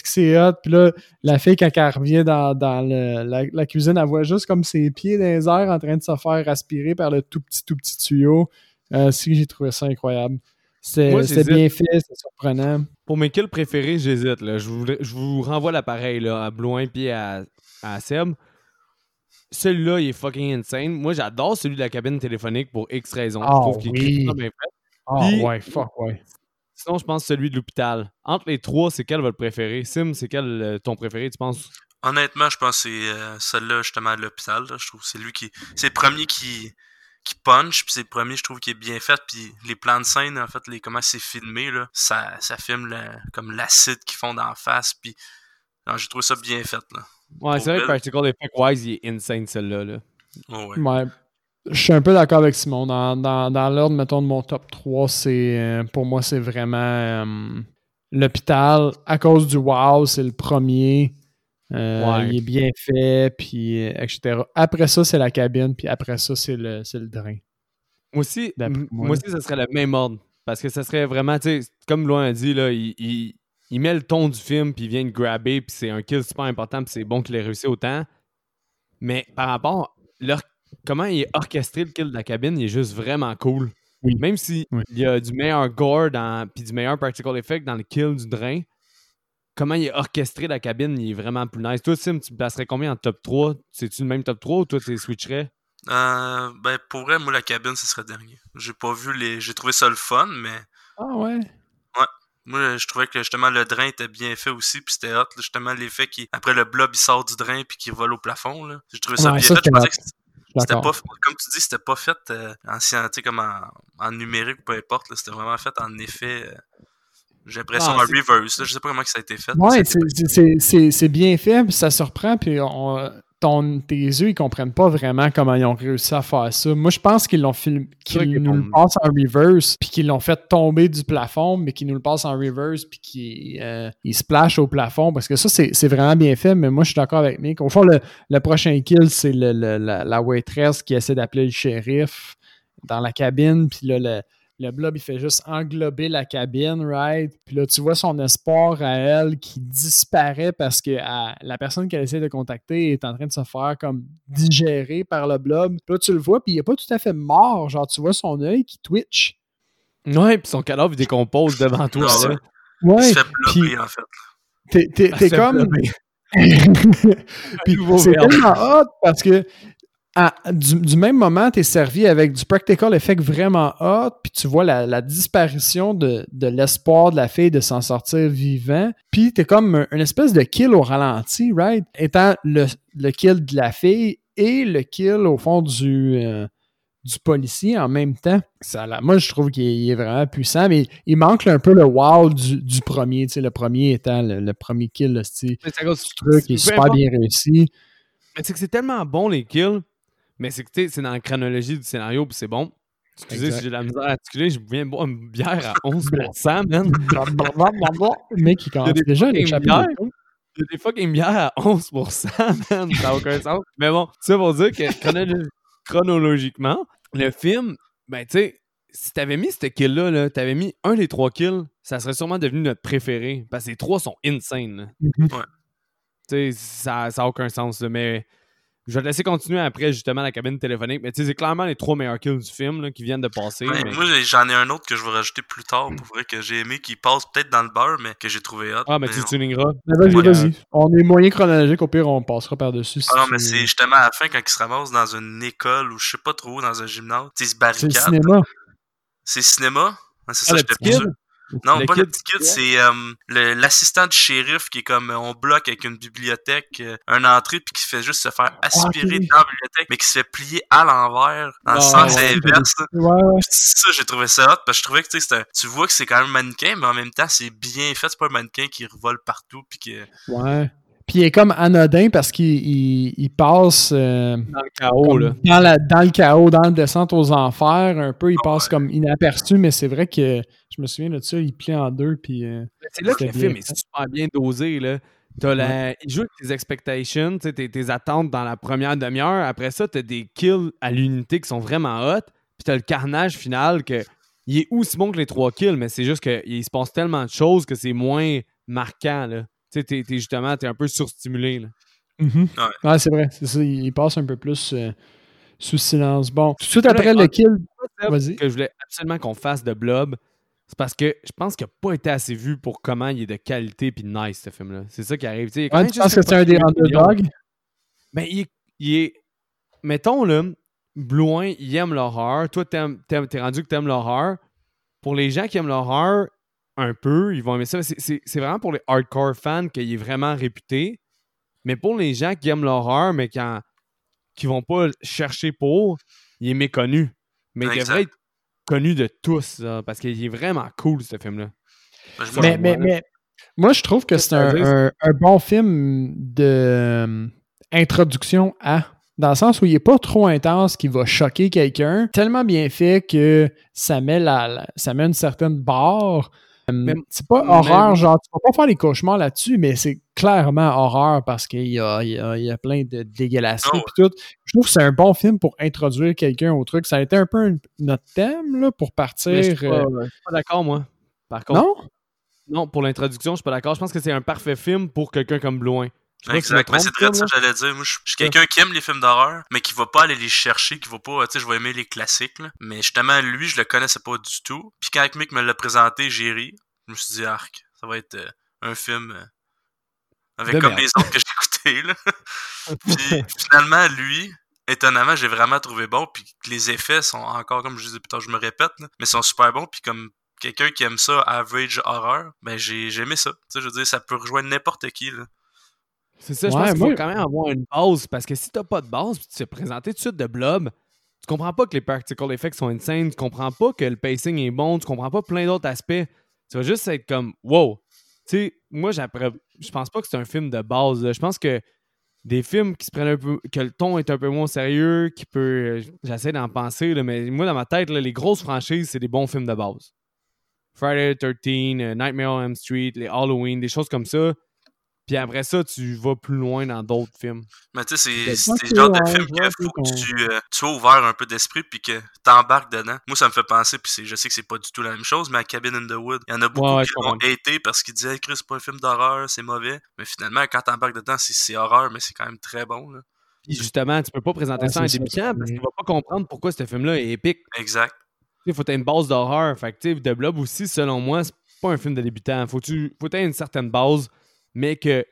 C'est hot? Puis là, la fille, quand elle revient dans, dans la cuisine, elle voit juste comme ses pieds dans les airs en train de se faire aspirer par le tout petit, tout petit tuyau. Euh, si j'ai trouvé ça incroyable. C'est Moi, c'est j'hésite. bien fait, c'est surprenant. Pour mes kills préférés, j'hésite. là. Je, vous, je vous renvoie l'appareil là, à Blouin puis à, à Seb. Celui-là, il est fucking insane. Moi, j'adore celui de la cabine téléphonique pour X raisons. je Ah trouve qu'il est oui. crissement bien fait. Ah Puis- ouais, fuck ouais. Sinon, je pense celui de l'hôpital. Entre les trois, c'est quel votre préféré? Sim, c'est quel euh, ton préféré, tu penses? Honnêtement, je pense que c'est euh, celui-là, justement, à l'hôpital. Je trouve que c'est lui qui. C'est le premier qui, qui punch, puis c'est le premier, je trouve, qui est bien fait. Puis les plans de scène, en fait, les comment c'est filmé, là, ça, ça filme le- comme l'acide qu'ils font d'en face. Puis j'ai trouvé ça bien fait, là. Ouais, c'est vrai que. Practical Effect Wise, il est insane, celle-là. Là. Oh, ouais. Ouais. Je suis un peu d'accord avec Simon. Dans, dans, dans l'ordre, mettons, de mon top 3, c'est euh, pour moi, c'est vraiment euh, l'hôpital. À cause du wow, c'est le premier. Euh, Ouais. Il est bien fait, puis euh, etc. Après ça, c'est la cabine, puis après ça, c'est le, c'est le drain. Moi aussi, moi. moi aussi, ça serait le même ordre. Parce que ça serait vraiment, tu sais, comme Loin a dit, là, il, il- il met le ton du film, puis il vient de grabber, puis c'est un kill super important, puis c'est bon qu'il ait réussi autant. Mais par rapport leur, comment il est orchestré le kill de la cabine, il est juste vraiment cool. Oui. Même si Oui. il y a du meilleur gore dans, puis du meilleur practical effect dans le kill du drain, comment il est orchestré la cabine, il est vraiment plus nice. Toi, Sim, tu me placerais combien en top 3 C'est-tu le même top 3 ou toi, tu switcherais? Euh, ben, pour vrai, moi, la cabine, ce serait dernier. J'ai pas vu les. J'ai trouvé ça le fun, mais. Ah ouais? Moi, je trouvais que justement le drain était bien fait aussi, puis c'était hot. là, justement, l'effet qui. Après le blob, il sort du drain, puis qu'il vole au plafond. Là. J'ai trouvé ça Ouais, bien ça, fait. Je pensais que c'était pas. Comme tu dis, c'était pas fait euh, en, scien- tu sais, comme en, en numérique, peu importe. là, C'était vraiment fait en effet. euh, J'ai l'impression Ah, c'est- reverse. là, je sais pas comment que ça a été fait. Ouais, c'est- bien fait, puis ça surprend, puis on- ton, tes yeux, ils comprennent pas vraiment comment ils ont réussi à faire ça. Moi, je pense qu'ils l'ont filmé, qu'ils nous le passent en reverse, puis qu'ils l'ont fait tomber du plafond, mais qu'ils nous le passent en reverse, puis qu'ils euh, splashent au plafond, parce que ça, c'est vraiment bien fait, mais moi, je suis d'accord avec Mick. Au fond, le, le prochain kill, c'est la, la waitress qui essaie d'appeler le shérif dans la cabine, puis là, le, le blob, il fait juste englober la cabine, right? Puis là, tu vois son espoir à elle qui disparaît parce que à- la personne qu'elle essaie de contacter est en train de se faire comme digérer par le blob. Puis là, tu le vois, puis il est pas tout à fait mort. Genre, tu vois son œil qui twitch. Ouais, puis son cadavre il décompose devant toi. Ah là. ouais. Il se fait puis en fait. t'es, comme... Puis c'est tellement hot parce que à- du, du même moment, tu es servi avec du practical effect vraiment hot, puis tu vois la, la disparition de, de l'espoir de la fille de s'en sortir vivant, puis tu es comme un- une espèce de kill au ralenti, right? Étant le, le kill de la fille et le kill au fond du, euh, du policier en même temps. Ça, moi, je trouve qu'il est, vraiment puissant, mais il manque un peu le wow du, du premier, tu sais, le premier étant le, le premier kill, le style truc qui est super bien réussi. Mais c'est que c'est tellement bon les kills, mais c'est que tu sais, c'est dans la chronologie du scénario, puis c'est bon. Excusez Exact. si j'ai de la misère à articuler, je viens boire une bière à 11%, man. Mec, il commence déjà l'échapper. bières. Il y a des fucking bières à 11%, man. Ça n'a aucun sens. Mais bon, ça pour dire que chronolo- chronologiquement, le film, ben tu sais, si t'avais mis ce kill-là, là, t'avais mis un des trois kills, ça serait sûrement devenu notre préféré. Parce que les trois sont insane. là. Mhm. Tu sais, ça n'a aucun sens. là, mais je vais te laisser continuer après, justement, la cabine téléphonique. Mais tu sais, c'est clairement les trois meilleurs kills du film là, qui viennent de passer. Ouais, mais- Moi, j'en ai un autre que je vais rajouter plus tard, pour vrai, que j'ai aimé, qui passe peut-être dans le beurre, mais que j'ai trouvé hot. Ah, mais tu on- tuningeras. Mais Vas-y, Ouais. vas-y. On est moyen chronologique, au pire, on passera par-dessus. si Ah non, mais c'est justement à la fin quand il se ramasse dans une école ou je sais pas trop où, dans un gymnase. Tu sais, il se C'est barricade. cinéma. C'est cinéma? Ah, c'est Ah, ça, le j'étais sûr. Non, Le pas le petit kid, c'est euh, l'assistant du shérif qui est comme euh, on bloque avec une bibliothèque, euh, une entrée, puis qui se fait juste se faire aspirer Ah, ok. dans la bibliothèque, mais qui se fait plier à l'envers, dans le sens ouais. inverse. Ouais, Ça, j'ai trouvé ça hot, parce que je trouvais que tu sais, c'est un- tu vois que c'est quand même un mannequin, mais en même temps, c'est bien fait. C'est pas un mannequin qui revole partout, puis que. Ouais. Puis il est comme anodin parce qu'il il, il passe euh, Dans le chaos, là. dans, la, dans le chaos, dans le descente aux enfers, un peu. Il Ah passe comme inaperçu, mais c'est vrai que je me souviens de ça, il plie en deux. Puis, euh, C'est là que le C'était film bien est super bien dosé. Là. T'as la... Il joue avec tes expectations, tes, tes attentes dans la première demi-heure. Après ça, t'as des kills à l'unité qui sont vraiment hot. Puis t'as le carnage final que. Il est aussi bon que les trois kills, mais c'est juste qu'il se passe tellement de choses que c'est moins marquant. Là. Tu sais, t'es, t'es justement t'es un peu surstimulé. Là. mhm. Ouais. Ouais, c'est vrai. C'est ça, il, il passe un peu plus euh, sous silence. Bon, tout de suite Ouais, après le kill. Vas-y. que je voulais absolument qu'on fasse de Blob, c'est parce que je pense qu'il n'a pas été assez vu pour comment il est de qualité puis nice, ce film-là. C'est ça qui arrive. Tu sais, il a quand Ouais, même tu penses que c'est un des underdogs? Mais il est, il est- Mettons, là, Blouin, il aime l'horreur. Toi, t'es rendu que t'aimes l'horreur. Pour les gens qui aiment l'horreur, un peu, ils vont aimer ça. C'est- C'est c'est vraiment pour les hardcore fans qu'il est vraiment réputé. Mais pour les gens qui aiment l'horreur, mais qui, en- qui vont pas chercher pour, il est méconnu. Mais il devrait être connu de tous, là, parce qu'il est vraiment cool, ce film-là. Mais, Moi, je trouve que c'est un, bon film de euh, introduction à. Dans le sens où il n'est pas trop intense, qui va choquer quelqu'un. Tellement bien fait que ça met, la, la- ça met une certaine barre. Euh, c'est pas mais- horreur, genre, tu vas pas faire des cauchemars là-dessus, mais c'est clairement horreur parce qu'il y a, y y plein de dégueulasseries Oh, pis tout. Je trouve que c'est un bon film pour introduire quelqu'un au truc. Ça a été un peu un- notre thème là, pour partir. Mais je suis pas, euh, je suis pas d'accord, moi. Par contre, non? non, pour l'introduction, je suis pas d'accord. Je pense que c'est un parfait film pour quelqu'un comme Blouin. Exact. Mais c'est très ça j'allais dire. Moi, je suis quelqu'un qui aime les films d'horreur, mais qui va pas aller les chercher, qui va pas, tu sais, je vais aimer les classiques, là. Mais justement, lui, je le connaissais pas du tout. Puis quand Mick me l'a présenté, j'ai ri. Je me suis dit, arc, ça va être euh, un film euh, avec De comme merde. les autres que j'ai écoutés, là. Puis finalement, lui, étonnamment, j'ai vraiment trouvé bon. Puis les effets sont encore, comme je disais plus tard, je me répète, là, mais sont super bons. Puis comme quelqu'un qui aime ça, average horror, ben j'ai j'ai aimé ça. Tu sais, je veux dire, ça peut rejoindre n'importe qui, là. C'est ça, je pense qu'il faut quand même avoir une base parce que si t'as pas de base puis tu te fais présenter tout de suite de blob, tu comprends pas que les practical effects sont insane, tu comprends pas que le pacing est bon, tu comprends pas plein d'autres aspects. Tu vas juste être comme wow. Tu sais, moi je pense pas que c'est un film de base. Je pense que des films qui se prennent un peu que le ton est un peu moins sérieux, qui peut j'essaie d'en penser là, mais moi dans ma tête là, les grosses franchises, c'est des bons films de base. Friday the 13, euh, Nightmare on Elm Street, les Halloween, des choses comme ça. Puis après ça, tu vas plus loin dans d'autres films. Mais tu sais, Ben, c'est c'est le genre de film qu'il faut que tu, euh, tu sois ouvert un peu d'esprit puis que t'embarques dedans. Moi, ça me fait penser, puis c'est- je sais que c'est pas du tout la même chose, mais à Cabin in the Wood, il y en a beaucoup Ouais, ouais, qui l'ont haté parce qu'ils disaient, Chris, c'est pas un film d'horreur, c'est mauvais. Mais finalement, quand t'embarques dedans, c'est- c'est horreur, mais c'est quand même très bon. Là. Puis justement, tu peux pas présenter Ouais, ça à un débutant parce qu'il va pas comprendre pourquoi ce film-là est épique. Exact. Il faut que tu une base d'horreur. Fait que, tu sais, The Blob aussi, selon moi, c'est pas un film de débutant. Faut tu faut que une certaine base, mais que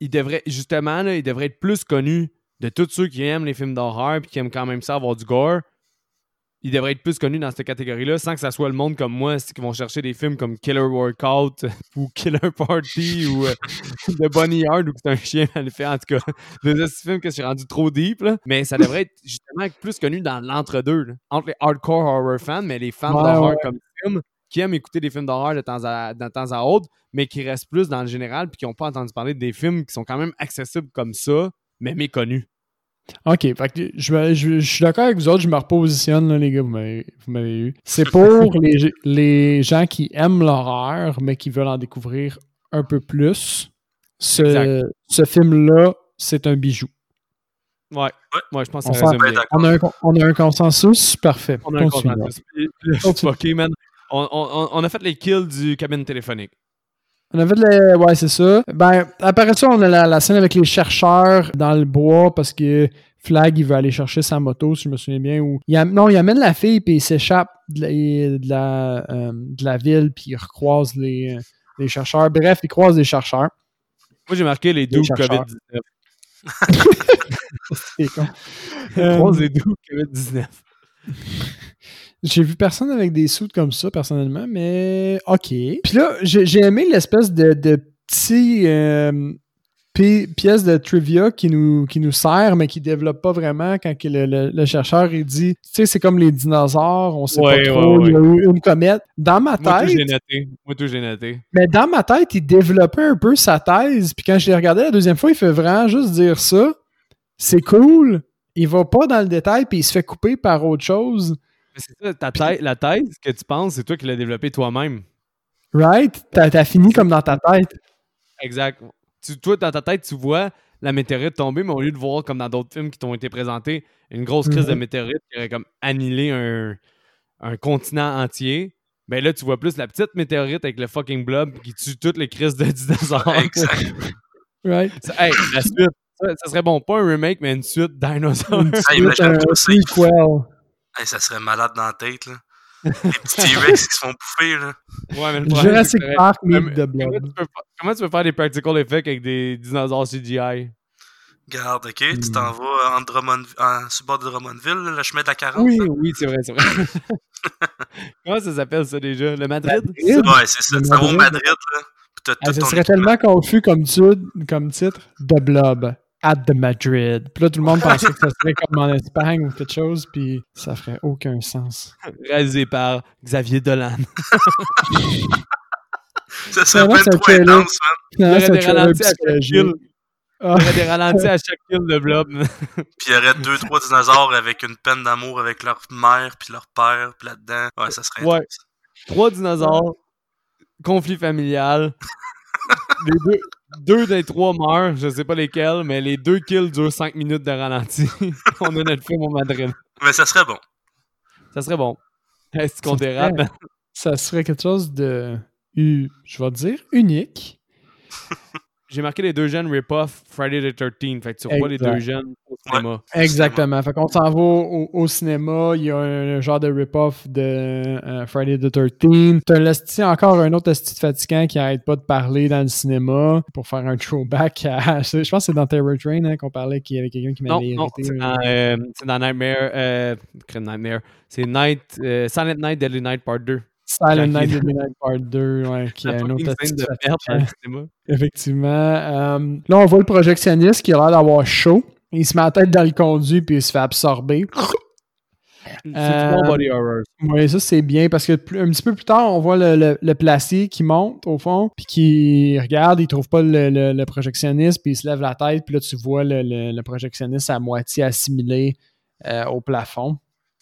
il devrait, justement, là, il devrait être plus connu de tous ceux qui aiment les films d'horreur puis qui aiment quand même ça avoir du gore. Il devrait être plus connu dans cette catégorie-là sans que ça soit le monde comme moi qui vont chercher des films comme Killer Workout ou Killer Party ou euh, The Bunny Yard ou c'est un chien mal fait en tout cas. Petits films que je suis rendu trop deep là. Mais ça devrait être justement plus connu dans l'entre-deux. Entre les hardcore horror fans, mais les fans Ouais, d'horreur ouais. comme film qui aiment écouter des films d'horreur de temps à, de temps à autre, mais qui restent plus dans le général puis qui n'ont pas entendu parler des films qui sont quand même accessibles comme ça, mais méconnus. OK, fait que je, me- je- je suis d'accord avec vous autres, je me repositionne, là, les gars, vous m'avez vous m'avez eu. C'est pour les, les gens qui aiment l'horreur, mais qui veulent en découvrir un peu plus. Ce, ce film-là, c'est un bijou. Ouais. Ouais, je pense que On ça. On a un, on a un consensus, parfait. On a un consensus. Man. On, on- on a fait les kills du cabine téléphonique. On avait de la... Ouais, c'est ça. Ben, après ça, on a la, la scène avec les chercheurs dans le bois parce que Flag, il veut aller chercher sa moto, si je me souviens bien. Il am- Non, il amène la fille puis il s'échappe de la, de, la, euh, de la ville puis il recroise les, euh, les chercheurs. Bref, il croise les chercheurs. Moi, j'ai marqué les chercheurs. COVID-19. C'est con. Euh, croise les doubles COVID-19. J'ai vu personne avec des soutes comme ça, personnellement, mais OK. Puis là, j'ai aimé l'espèce de, de petit euh, pi- pièce de trivia qui nous, qui nous sert, mais qui développe pas vraiment quand que le, le- le chercheur il dit, tu sais, c'est comme les dinosaures, on sait Ouais, pas trop, ouais, il y a eu une comète. Dans ma Moi, tout, tête, j'ai noté. Moi, tout, j'ai noté. mais dans ma tête, il développait un peu sa thèse, puis quand je l'ai regardé la deuxième fois, il fait vraiment juste dire ça. C'est cool. Il va pas dans le détail, puis il se fait couper par autre chose. Mais c'est ça, ta thèse- la thèse que tu penses, c'est toi qui l'as développée toi-même. Right? T'as fini comme dans ta tête. Exact. Tu, toi, dans ta tête, tu vois la météorite tomber, mais au lieu de voir comme dans d'autres films qui t'ont été présentés, une grosse crise de Mhm. météorite qui aurait comme annihilé un, un continent entier, ben là, tu vois plus la petite météorite avec le fucking blob qui tue toutes les crises de dinosaures. Exact. Right? Ça- hey, la suite, ça, ça serait bon, pas un remake, mais une suite dinosaures. Une Ah, imagine ça. prequel. Hey, ça serait malade dans la tête, là. Les petits T-Rex qui se font bouffer, là. Ouais, mais le problème, Jurassic Park, Mais- comment, Blob. tu peux, fa- comment tu peux faire des practical effects avec des dinosaures CGI? Garde, ok, tu Hmm. t'en vas en, Drummond, en sur bord de Drummondville, là, le chemin de la 40. Oui, là. oui, c'est vrai, c'est vrai. comment ça s'appelle ça déjà? Le Madrid? Madrid? Ouais, c'est ça. Tu t'en vas au Madrid. Là. Ah, ce serait tellement confus comme, titre- comme titre The Blob at the Madrid. Puis là, tout le monde pensait que ça serait comme en Espagne ou quelque chose, puis ça ferait aucun sens. Réalisé par Xavier Dolan. Ça serait un trop trailer. intense, man. Il y aurait des ralentis à chaque kill. Ah. Il y aurait des ralentis à chaque kill de blob. Puis il y aurait deux, trois dinosaures avec une peine d'amour avec leur mère puis leur père, puis là-dedans. Ouais, ça serait Ouais. intense. Trois dinosaures, conflit familial. les deux, deux des trois meurent, je sais pas lesquels, mais les deux kills durent cinq minutes de ralenti. On a notre film au Madrid. Mais ça serait bon. Ça serait bon. Est-ce qu'on Ça dérape? serait- Ça serait quelque chose de, je vais dire, unique. J'ai marqué les deux jeunes rip-off Friday the 13th. Fait que tu revois les deux jeunes au cinéma. Exactement. Fait qu'on s'en va au, au cinéma, il y a un, genre de rip-off de euh, Friday the 13th. T'as un esti- encore un autre esti de fatigant qui arrête pas de parler dans le cinéma pour faire un throwback à... Je pense que c'est dans Terror Train hein, qu'on parlait qu'il y avait quelqu'un qui Non, m'avait non, irrité. c'est dans, euh, c'est dans Nightmare. Euh, Nightmare. C'est Night, euh, Silent Night, Deadly Night Part 2. Silent Night il- Deadly Night Part 2, ouais, qui a un autre esti de. Effectivement. Euh, là, on voit le projectionniste qui a l'air d'avoir chaud. Il se met la tête dans le conduit puis il se fait absorber. C'est Euh, body horror. Oui, ça c'est bien parce que un petit peu plus tard, on voit le, le, le placier qui monte au fond, puis qui regarde, il trouve pas le, le- projectionniste, puis il se lève la tête, puis là tu vois le, le- le projectionniste à moitié assimilé euh, au plafond.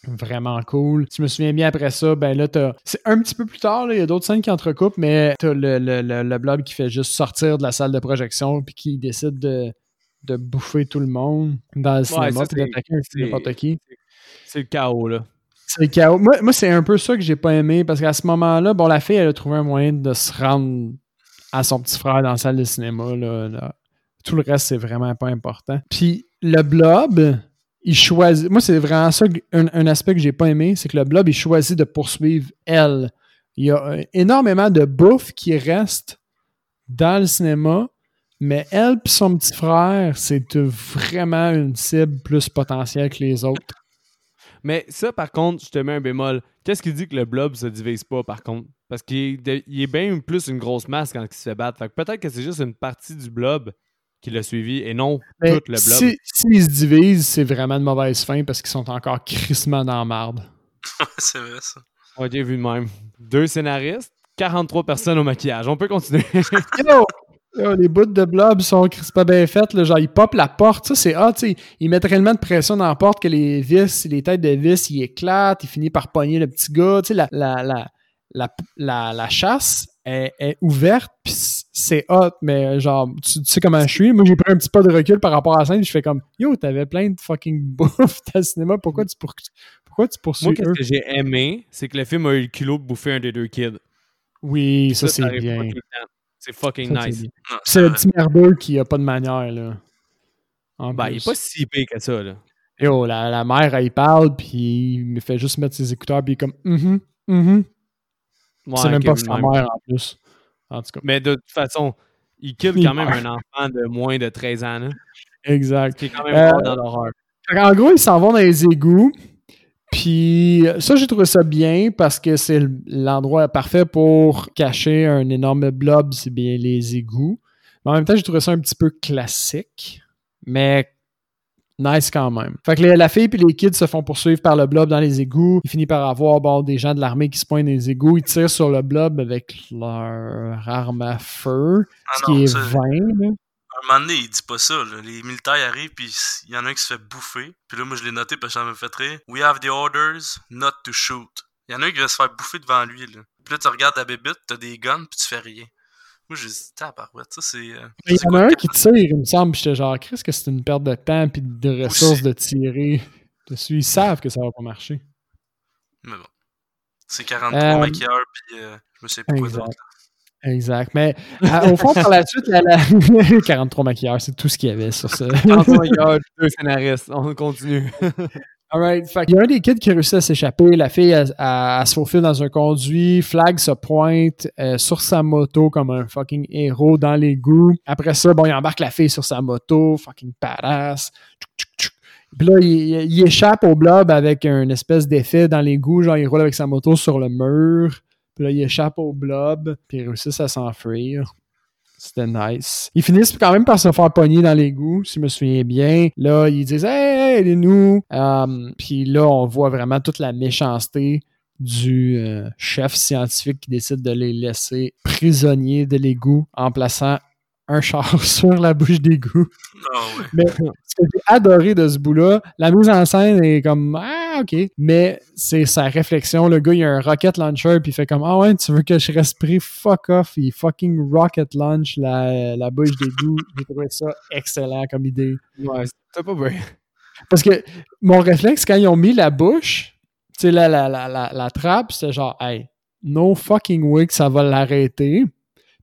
Vraiment cool. Si je me souviens bien après ça, ben là, t'as. C'est un petit peu plus tard, il y a d'autres scènes qui entrecoupent, mais t'as le, le, le, le blob qui fait juste sortir de la salle de projection, puis qui décide de, de bouffer tout le monde dans le cinéma, c'est- d'attaquer n'importe qui. C'est le chaos, là. C'est le chaos. Moi, moi, c'est un peu ça que j'ai pas aimé parce qu'à ce moment-là, bon, la fille, elle a trouvé un moyen de se rendre à son petit frère dans la salle de cinéma. Là, là. Tout le reste, c'est vraiment pas important. Puis le blob, il choisit. Moi, c'est vraiment ça, un, un aspect que j'ai pas aimé, c'est que le blob, il choisit de poursuivre elle. Il y a euh, énormément de bouffe qui reste dans le cinéma, mais elle et son petit frère, c'est vraiment une cible plus potentielle que les autres. Mais ça, par contre, je te mets un bémol. Qu'est-ce qui dit que le blob se divise pas, par contre? Parce qu'il est, bien plus une grosse masse quand il se fait battre. Peut-être que c'est juste une partie du blob qui l'a suivi et non Mais tout le blob. si- S'ils se divisent, c'est vraiment de mauvaise fin parce qu'ils sont encore crissement dans la marde. c'est vrai, ça. Ok, vu de même. Deux scénaristes, 43 personnes au maquillage. On peut continuer. Yo! Yo, les bouts de blob sont crispement bien faites. là, genre, ils popent la porte. Ça, c'est tu sais. Ils mettent réellement de pression dans la porte que les vis, les têtes de vis, ils éclatent. Ils finissent par pogner le petit gars. Tu sais, la, la, la, la, la, la chasse est, est ouverte. Puis c'est hot. Mais genre, tu, tu sais comment je suis. Moi, j'ai pris un petit pas de recul par rapport à la scène. Je fais comme, yo, t'avais plein de fucking bouffe dans le cinéma. Pourquoi tu, pour- pourquoi tu poursuis Moi, qu'est-ce que j'ai aimé, c'est que le film a eu le culot de bouffer un des deux kids. Oui, ça, c'est bien. C'est fucking Ça, nice. C'est le petit merdeux qui a pas de manière, là. En Ben, il est pas si pire que ça, là. Yo, la, la mère, elle parle, puis il me fait juste mettre ses écouteurs, puis il est comme, mhm, mhm. Ouais, c'est même pas sa mère, en plus. En tout cas. Mais de toute façon, il kill Il quand même un enfant de moins de 13 ans, là. Exact. Qui est quand même Euh, dans l'horreur. En gros, ils s'en vont dans les égouts. Puis ça, j'ai trouvé ça bien parce que c'est l'endroit parfait pour cacher un énorme blob, c'est bien les égouts. Mais en même temps, j'ai trouvé ça un petit peu classique, mais nice quand même. Fait que les- la fille et les kids se font poursuivre par le blob dans les égouts. Il finit par avoir bon, des gens de l'armée qui se pointent dans les égouts. Ils tirent sur le blob avec leur arme à feu, Ah ce qui non, est ça, vain. là. un moment donné, il dit pas ça. Là. Les militaires arrivent, puis il y en a un qui se fait bouffer. Puis là, moi, je l'ai noté parce que ça me fait rire. We have the orders not to shoot. Il y en a un qui va se faire bouffer devant lui. Là. Puis là, tu regardes la bébite, t'as des guns, puis tu fais rien. Moi, j'ai dit, tabarouette, ça, c'est. euh, Il y en a un qui tire, il me semble, puis j'étais genre, Chris, que c'est une perte de temps puis de ressources de tirer dessus. Ils savent que ça va pas marcher. Mais bon. C'est 43 Euh, maquilleurs, puis euh, je me sais plus quoi exact. d'autre. Exact. Mais à- au fond, par la suite, la, la- 43 maquilleurs, c'est tout ce qu'il y avait sur ça. 45 yards, deux scénaristes. On continue. Fait qu'il y a un des kids qui réussit à s'échapper. La fille, elle, se faufile dans un conduit. Flag se pointe euh, sur sa moto comme un fucking héros dans l'égout. Après ça, bon, il embarque la fille sur sa moto. Fucking badass. Puis là, il, il échappe au blob avec un espèce d'effet dans l'égout. Genre, il roule avec sa moto sur le mur. Puis là, il échappe au blob. Puis ils réussissent à s'enfuir. C'était nice. Ils finissent quand même par se faire pogner dans l'égout, si je me souviens bien. Là, ils disent aidez-nous. Um, puis là, on voit vraiment toute la méchanceté du euh, chef scientifique qui décide de les laisser prisonniers de l'égout en plaçant un char sur la bouche d'égout. Ah ouais. Mais ce que j'ai adoré de ce bout-là, la mise en scène est comme Ah, ok. Mais c'est sa réflexion. Le gars, il a un rocket launcher, puis il fait comme Ah ouais, tu veux que je reste pris? Fuck off. Il fucking rocket launch la, la bouche d'égout. J'ai trouvé ça excellent comme idée. Ouais, c'était pas vrai. Parce que mon réflexe, quand ils ont mis la bouche, tu sais, la, la, la, la, la trappe, c'était genre, hey, no fucking way que ça va l'arrêter.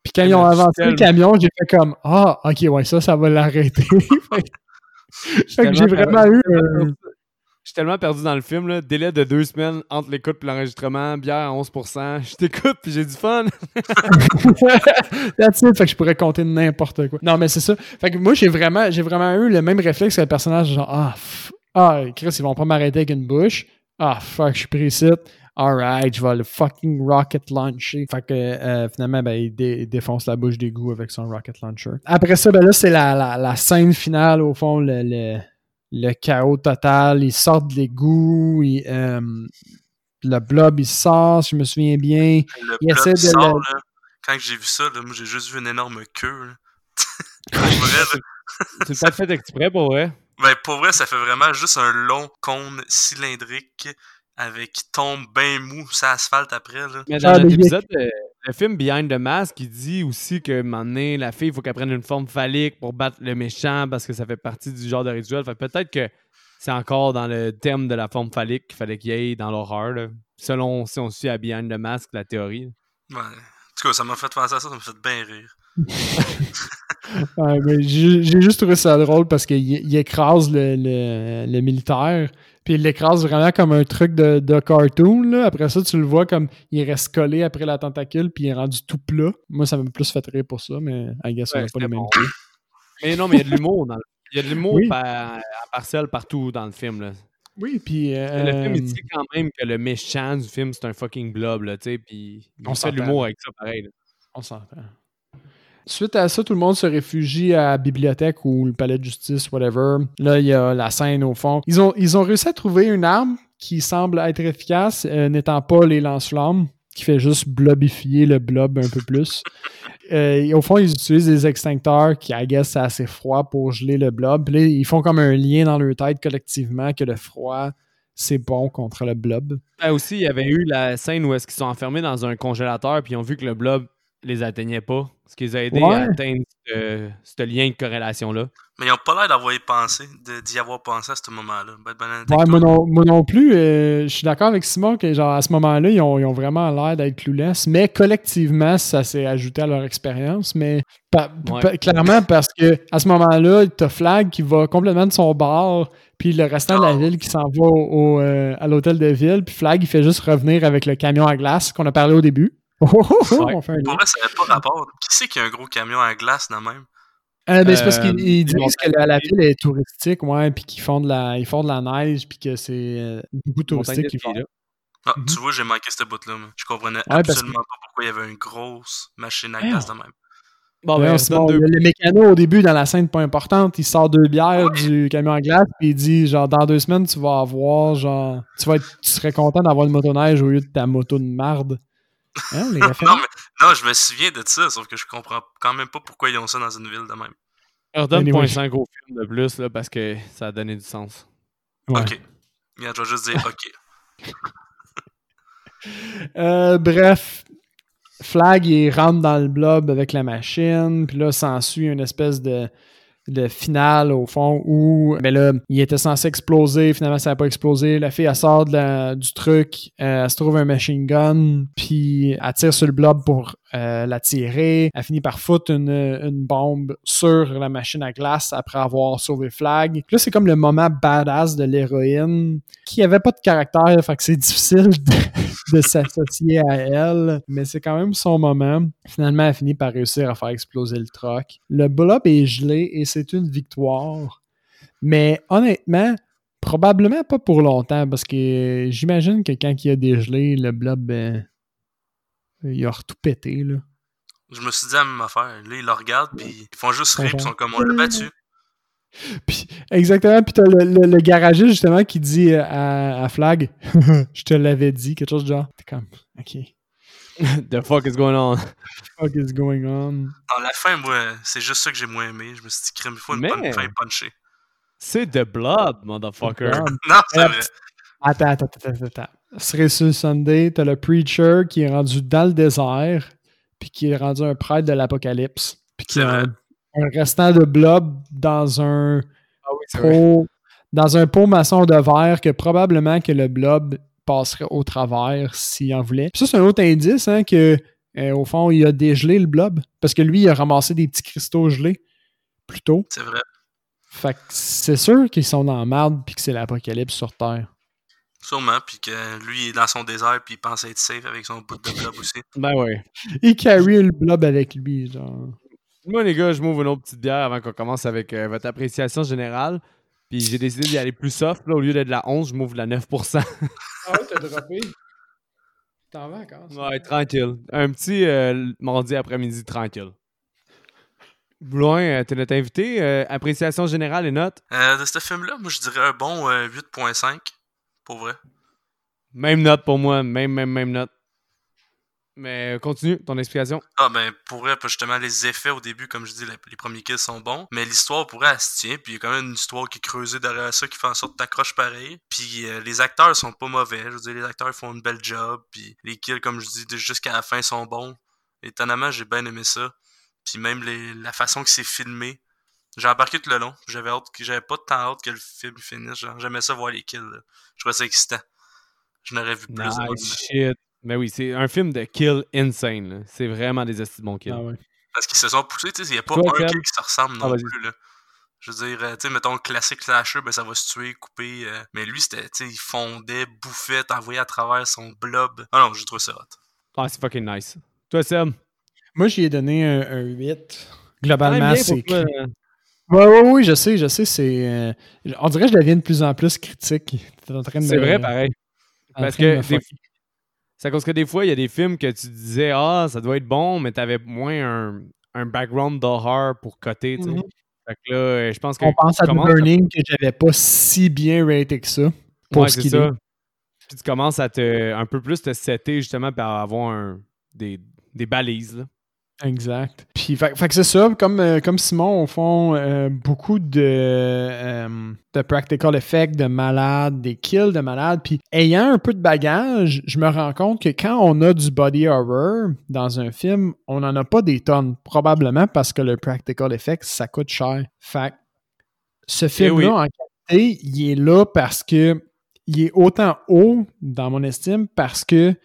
Puis quand ils ont avancé le camion, j'ai fait comme, ah, ok, ouais, ça, ça va l'arrêter. fait que j'ai vraiment eu. Je suis tellement perdu dans le film, là. Délai de deux semaines entre l'écoute et l'enregistrement, bière à 11%. Je t'écoute puis j'ai du fun. That's it. Fait que je pourrais compter n'importe quoi. Non, mais c'est ça. Fait que moi, j'ai vraiment, vraiment eu le même réflexe que le personnage, genre, ah, ah, Chris, ils vont pas m'arrêter avec une bouche. Ah, fuck, je suis pris ici. Alright, je vais le fucking rocket launcher. Fait que euh, finalement, ben, il, dé- il défonce la bouche d'égout avec son rocket launcher. Après ça, ben là, c'est la, la, scène finale, au fond, le, le chaos total. Ils sortent de l'égout. ils, euh, le blob, il sort, si je me souviens bien. Le Il blob essaie de sort, le- là, quand j'ai vu ça, là, moi j'ai juste vu une énorme queue. Là. pour vrai, là. C'est peut-être fait exprès pour vrai. Ben, pour vrai, ça fait vraiment juste un long cône cylindrique avec qui tombe bien mou sur l'asphalte après. Là. Mais dans Ah, le film Behind the Mask, il dit aussi que la fille, il faut qu'elle prenne une forme phallique pour battre le méchant parce que ça fait partie du genre de rituel. Fait peut-être que c'est encore dans le thème de la forme phallique qu'il fallait qu'il y ait dans l'horreur. Selon si on suit à Behind the Mask, la théorie. Ouais. En tout cas, ça m'a fait penser à ça, ça m'a fait bien rire. Ouais, j'ai juste trouvé ça drôle parce qu'il il écrase le, le, le militaire. Puis il l'écrase vraiment comme un truc de, de cartoon. Là. Après ça, tu le vois comme il reste collé après la tentacule, puis il est rendu tout plat. Moi, ça m'a plus fait rire pour ça, mais I guess on n'a pas les mêmes bon. Mais non, mais il y a de l'humour dans le Il y a de l'humour Oui. par- partiel partout dans le film. Là. Oui, puis. euh, Le film, il dit quand même que le méchant du film, c'est un fucking blob, là, tu sais, puis On fait de l'humour avec ça, pareil. là. On s'entend. Suite à ça, tout le monde se réfugie à la bibliothèque ou le palais de justice, whatever. Là, il y a la scène au fond. Ils ont, ils ont réussi à trouver une arme qui semble être efficace, euh, n'étant pas les lance-flammes, qui fait juste blobifier le blob un peu plus. Euh, et au fond, ils utilisent des extincteurs qui, I guess, c'est assez froid pour geler le blob. Puis là, ils font comme un lien dans leur tête collectivement que le froid, c'est bon contre le blob. Ah, aussi, il y avait eu la scène où est-ce qu'ils sont enfermés dans un congélateur, puis ils ont vu que le blob les atteignait pas, ce qui les a aidés Ouais. à atteindre ce, ce lien de corrélation-là. Mais ils ont pas l'air d'avoir pensé, d'y avoir pensé à ce moment-là. Ben, ben, Ouais, moi non, moi non plus. euh, je suis d'accord avec Simon que genre à ce moment-là, ils ont, ils ont vraiment l'air d'être clueless. Mais collectivement, ça s'est ajouté à leur expérience. Mais pa- Ouais. pa- clairement, parce que à ce moment-là, t'as Flag qui va complètement de son bar, puis le restant de la ville qui s'en va au, au, euh, à l'hôtel de ville, puis Flag il fait juste revenir avec le camion à glace qu'on a parlé au début. Oh, oh, oh, Ouais. on fait un Pour vrai, ça n'avait pas rapport. Qui c'est qui a un gros camion à glace, là même? Euh, ben, c'est parce Euh, qu'ils ils ils disent que la, la ville est touristique, ouais, puis qu'ils font de la, ils font de la neige, puis que c'est euh, beaucoup touristique qu'ils font. là. Ah, Mhm. tu vois, j'ai manqué cette bout-là. moi. Je comprenais que- absolument pas pourquoi il y avait une grosse machine à glace de même. Bon, Ouais, ben, c'est donne bon, deux- le, le mécano, au début, dans la scène pas importante, il sort deux bières du camion à glace, puis il dit, genre, dans deux semaines, tu vas avoir, genre, tu vas être, tu serais content d'avoir une motoneige au lieu de ta moto de marde. Hein, les Non, références? mais non, je me souviens de ça, sauf que je comprends quand même pas pourquoi ils ont ça dans une ville de même. Redonne Anyway. point 5 au film de plus, là, parce que ça a donné du sens. Ouais. Ok. Regarde, je vais juste dire ok. Euh, bref, Flag, il rentre dans le blob avec la machine, puis là, s'ensuit une espèce de, de finale, au fond, où, mais là, il était censé exploser, finalement, ça n'a pas explosé. La fille, elle sort de la- du truc, euh, elle se trouve un machine gun, puis elle tire sur le blob pour euh, la tirer. Elle finit par foutre une, bombe sur la machine à glace après avoir sauvé Flag. Là, c'est comme le moment badass de l'héroïne, qui avait pas de caractère, fait que c'est difficile de, de s'associer à elle, mais c'est quand même son moment. Finalement, elle finit par réussir à faire exploser le truck. Le blob est gelé et c'est une victoire. Mais honnêtement, probablement pas pour longtemps, parce que j'imagine que quand il a dégelé, le blob, ben, il a tout pété, là. Je me suis dit la même affaire. Là, ils le regardent, puis ils font juste rire, puis ils sont comme on l'a battu. Puis, exactement. Puis t'as le, le, le garagiste, justement, qui dit euh, à, à Flag Je te l'avais dit, quelque chose de genre. T'es comme OK. The fuck is going on? Fuck is going on? Dans la fin, moi, c'est juste ça que j'ai moins aimé. Je me suis dit, crème, il faut une Mais- bonne fin punchée. C'est The Blob, motherfucker. Non, c'est Euh, vrai. Attends, attends, attends, attends, sur Sunday, t'as le preacher qui est rendu dans le désert, puis qui est rendu un prêtre de l'apocalypse, puis qui C'est a vrai. un, un restant de blob dans un Ah oui, pot, dans un pot maçon de verre que probablement que le blob passerait au travers s'il en voulait. Puis ça, c'est un autre indice, hein, que euh, au fond, il a dégelé le blob, parce que lui, il a ramassé des petits cristaux gelés plus tôt. C'est vrai. Fait que c'est sûr qu'ils sont dans la merde, puis que c'est l'apocalypse sur Terre. Sûrement. Puis que lui, il est dans son désert, puis il pense être safe avec son bout de blob aussi. Ben ouais. Il carry le blob avec lui, genre. Moi, les gars, je m'ouvre une autre petite bière avant qu'on commence avec euh, votre appréciation générale. Puis j'ai décidé d'y aller plus soft. Là, au lieu d'être de la 11, je m'ouvre de la 9%. Ah ouais, t'as droppé. T'en vas encore? ouais, tranquille. Un petit euh, mardi après-midi tranquille. Loin, euh, t'es notre invité. euh, appréciation générale et note. Euh, de ce film-là, moi, je dirais un bon euh, 8.5. Pour vrai. Même note pour moi. Même, même, même note. Mais euh, continue ton explication. Ah ben pour vrai, justement les effets au début, comme je dis, les, les premiers kills sont bons, mais l'histoire pour elle, se tient, puis il y a quand même une histoire qui est creusée derrière ça qui fait en sorte que t'accroches pareil. Puis euh, les acteurs sont pas mauvais, je veux dire les acteurs font une belle job, puis les kills comme je dis jusqu'à la fin sont bons. Étonnamment, j'ai bien aimé ça. Puis même les- la façon que c'est filmé, j'ai embarqué tout le long. J'avais hâte que j'avais pas tant hâte que le film finisse. J'aimais ça voir les kills. là. Je trouvais ça excitant. Je n'aurais vu plus. Nice shit. Mais oui, c'est un film de kill insane. C'est vraiment des estis de bons kills. Ah ouais. Parce qu'ils se sont poussés, tu sais, il n'y a pas Toi, un kill qui se ressemble Ah, non plus, là. Je veux dire, euh, tu sais, mettons le classique slasher, ben ça va se tuer, couper. euh, mais lui, c'était, tu sais, il fondait, bouffait, t'envoyait à travers son blob. Ah non, j'ai trouvé ça hot. Ah, c'est fucking nice. Toi, Seb? Moi, j'y ai donné un, un 8. Globalement, c'est. Ouais, ouais, oui, je sais, je sais, c'est. euh, On dirait que je deviens de plus en plus critique. T'es en train de C'est vrai, pareil. Parce que des- c'est à cause que des fois, il y a des films que tu disais, ah, ça doit être bon, mais t'avais moins un, un background d'horreur pour tu. Fait que là, euh, je pense que. On pense à The Burning que j'avais pas si bien raté que ça. Pour Ouais, ce qu'il est. Puis tu commences à te un peu plus te setter justement pour avoir un- des, des balises. Là. Exact. Puis, fait, fait que c'est ça, comme, euh, comme Simon, au fond, euh, beaucoup de, euh, de practical effects, de malades, des kills de malades. Puis, ayant un peu de bagage, je me rends compte que quand on a du body horror dans un film, on n'en a pas des tonnes. Probablement parce que le practical effects, ça coûte cher. Fait que ce film-là, oui. en qualité, il est là parce que il est autant haut, dans mon estime, parce que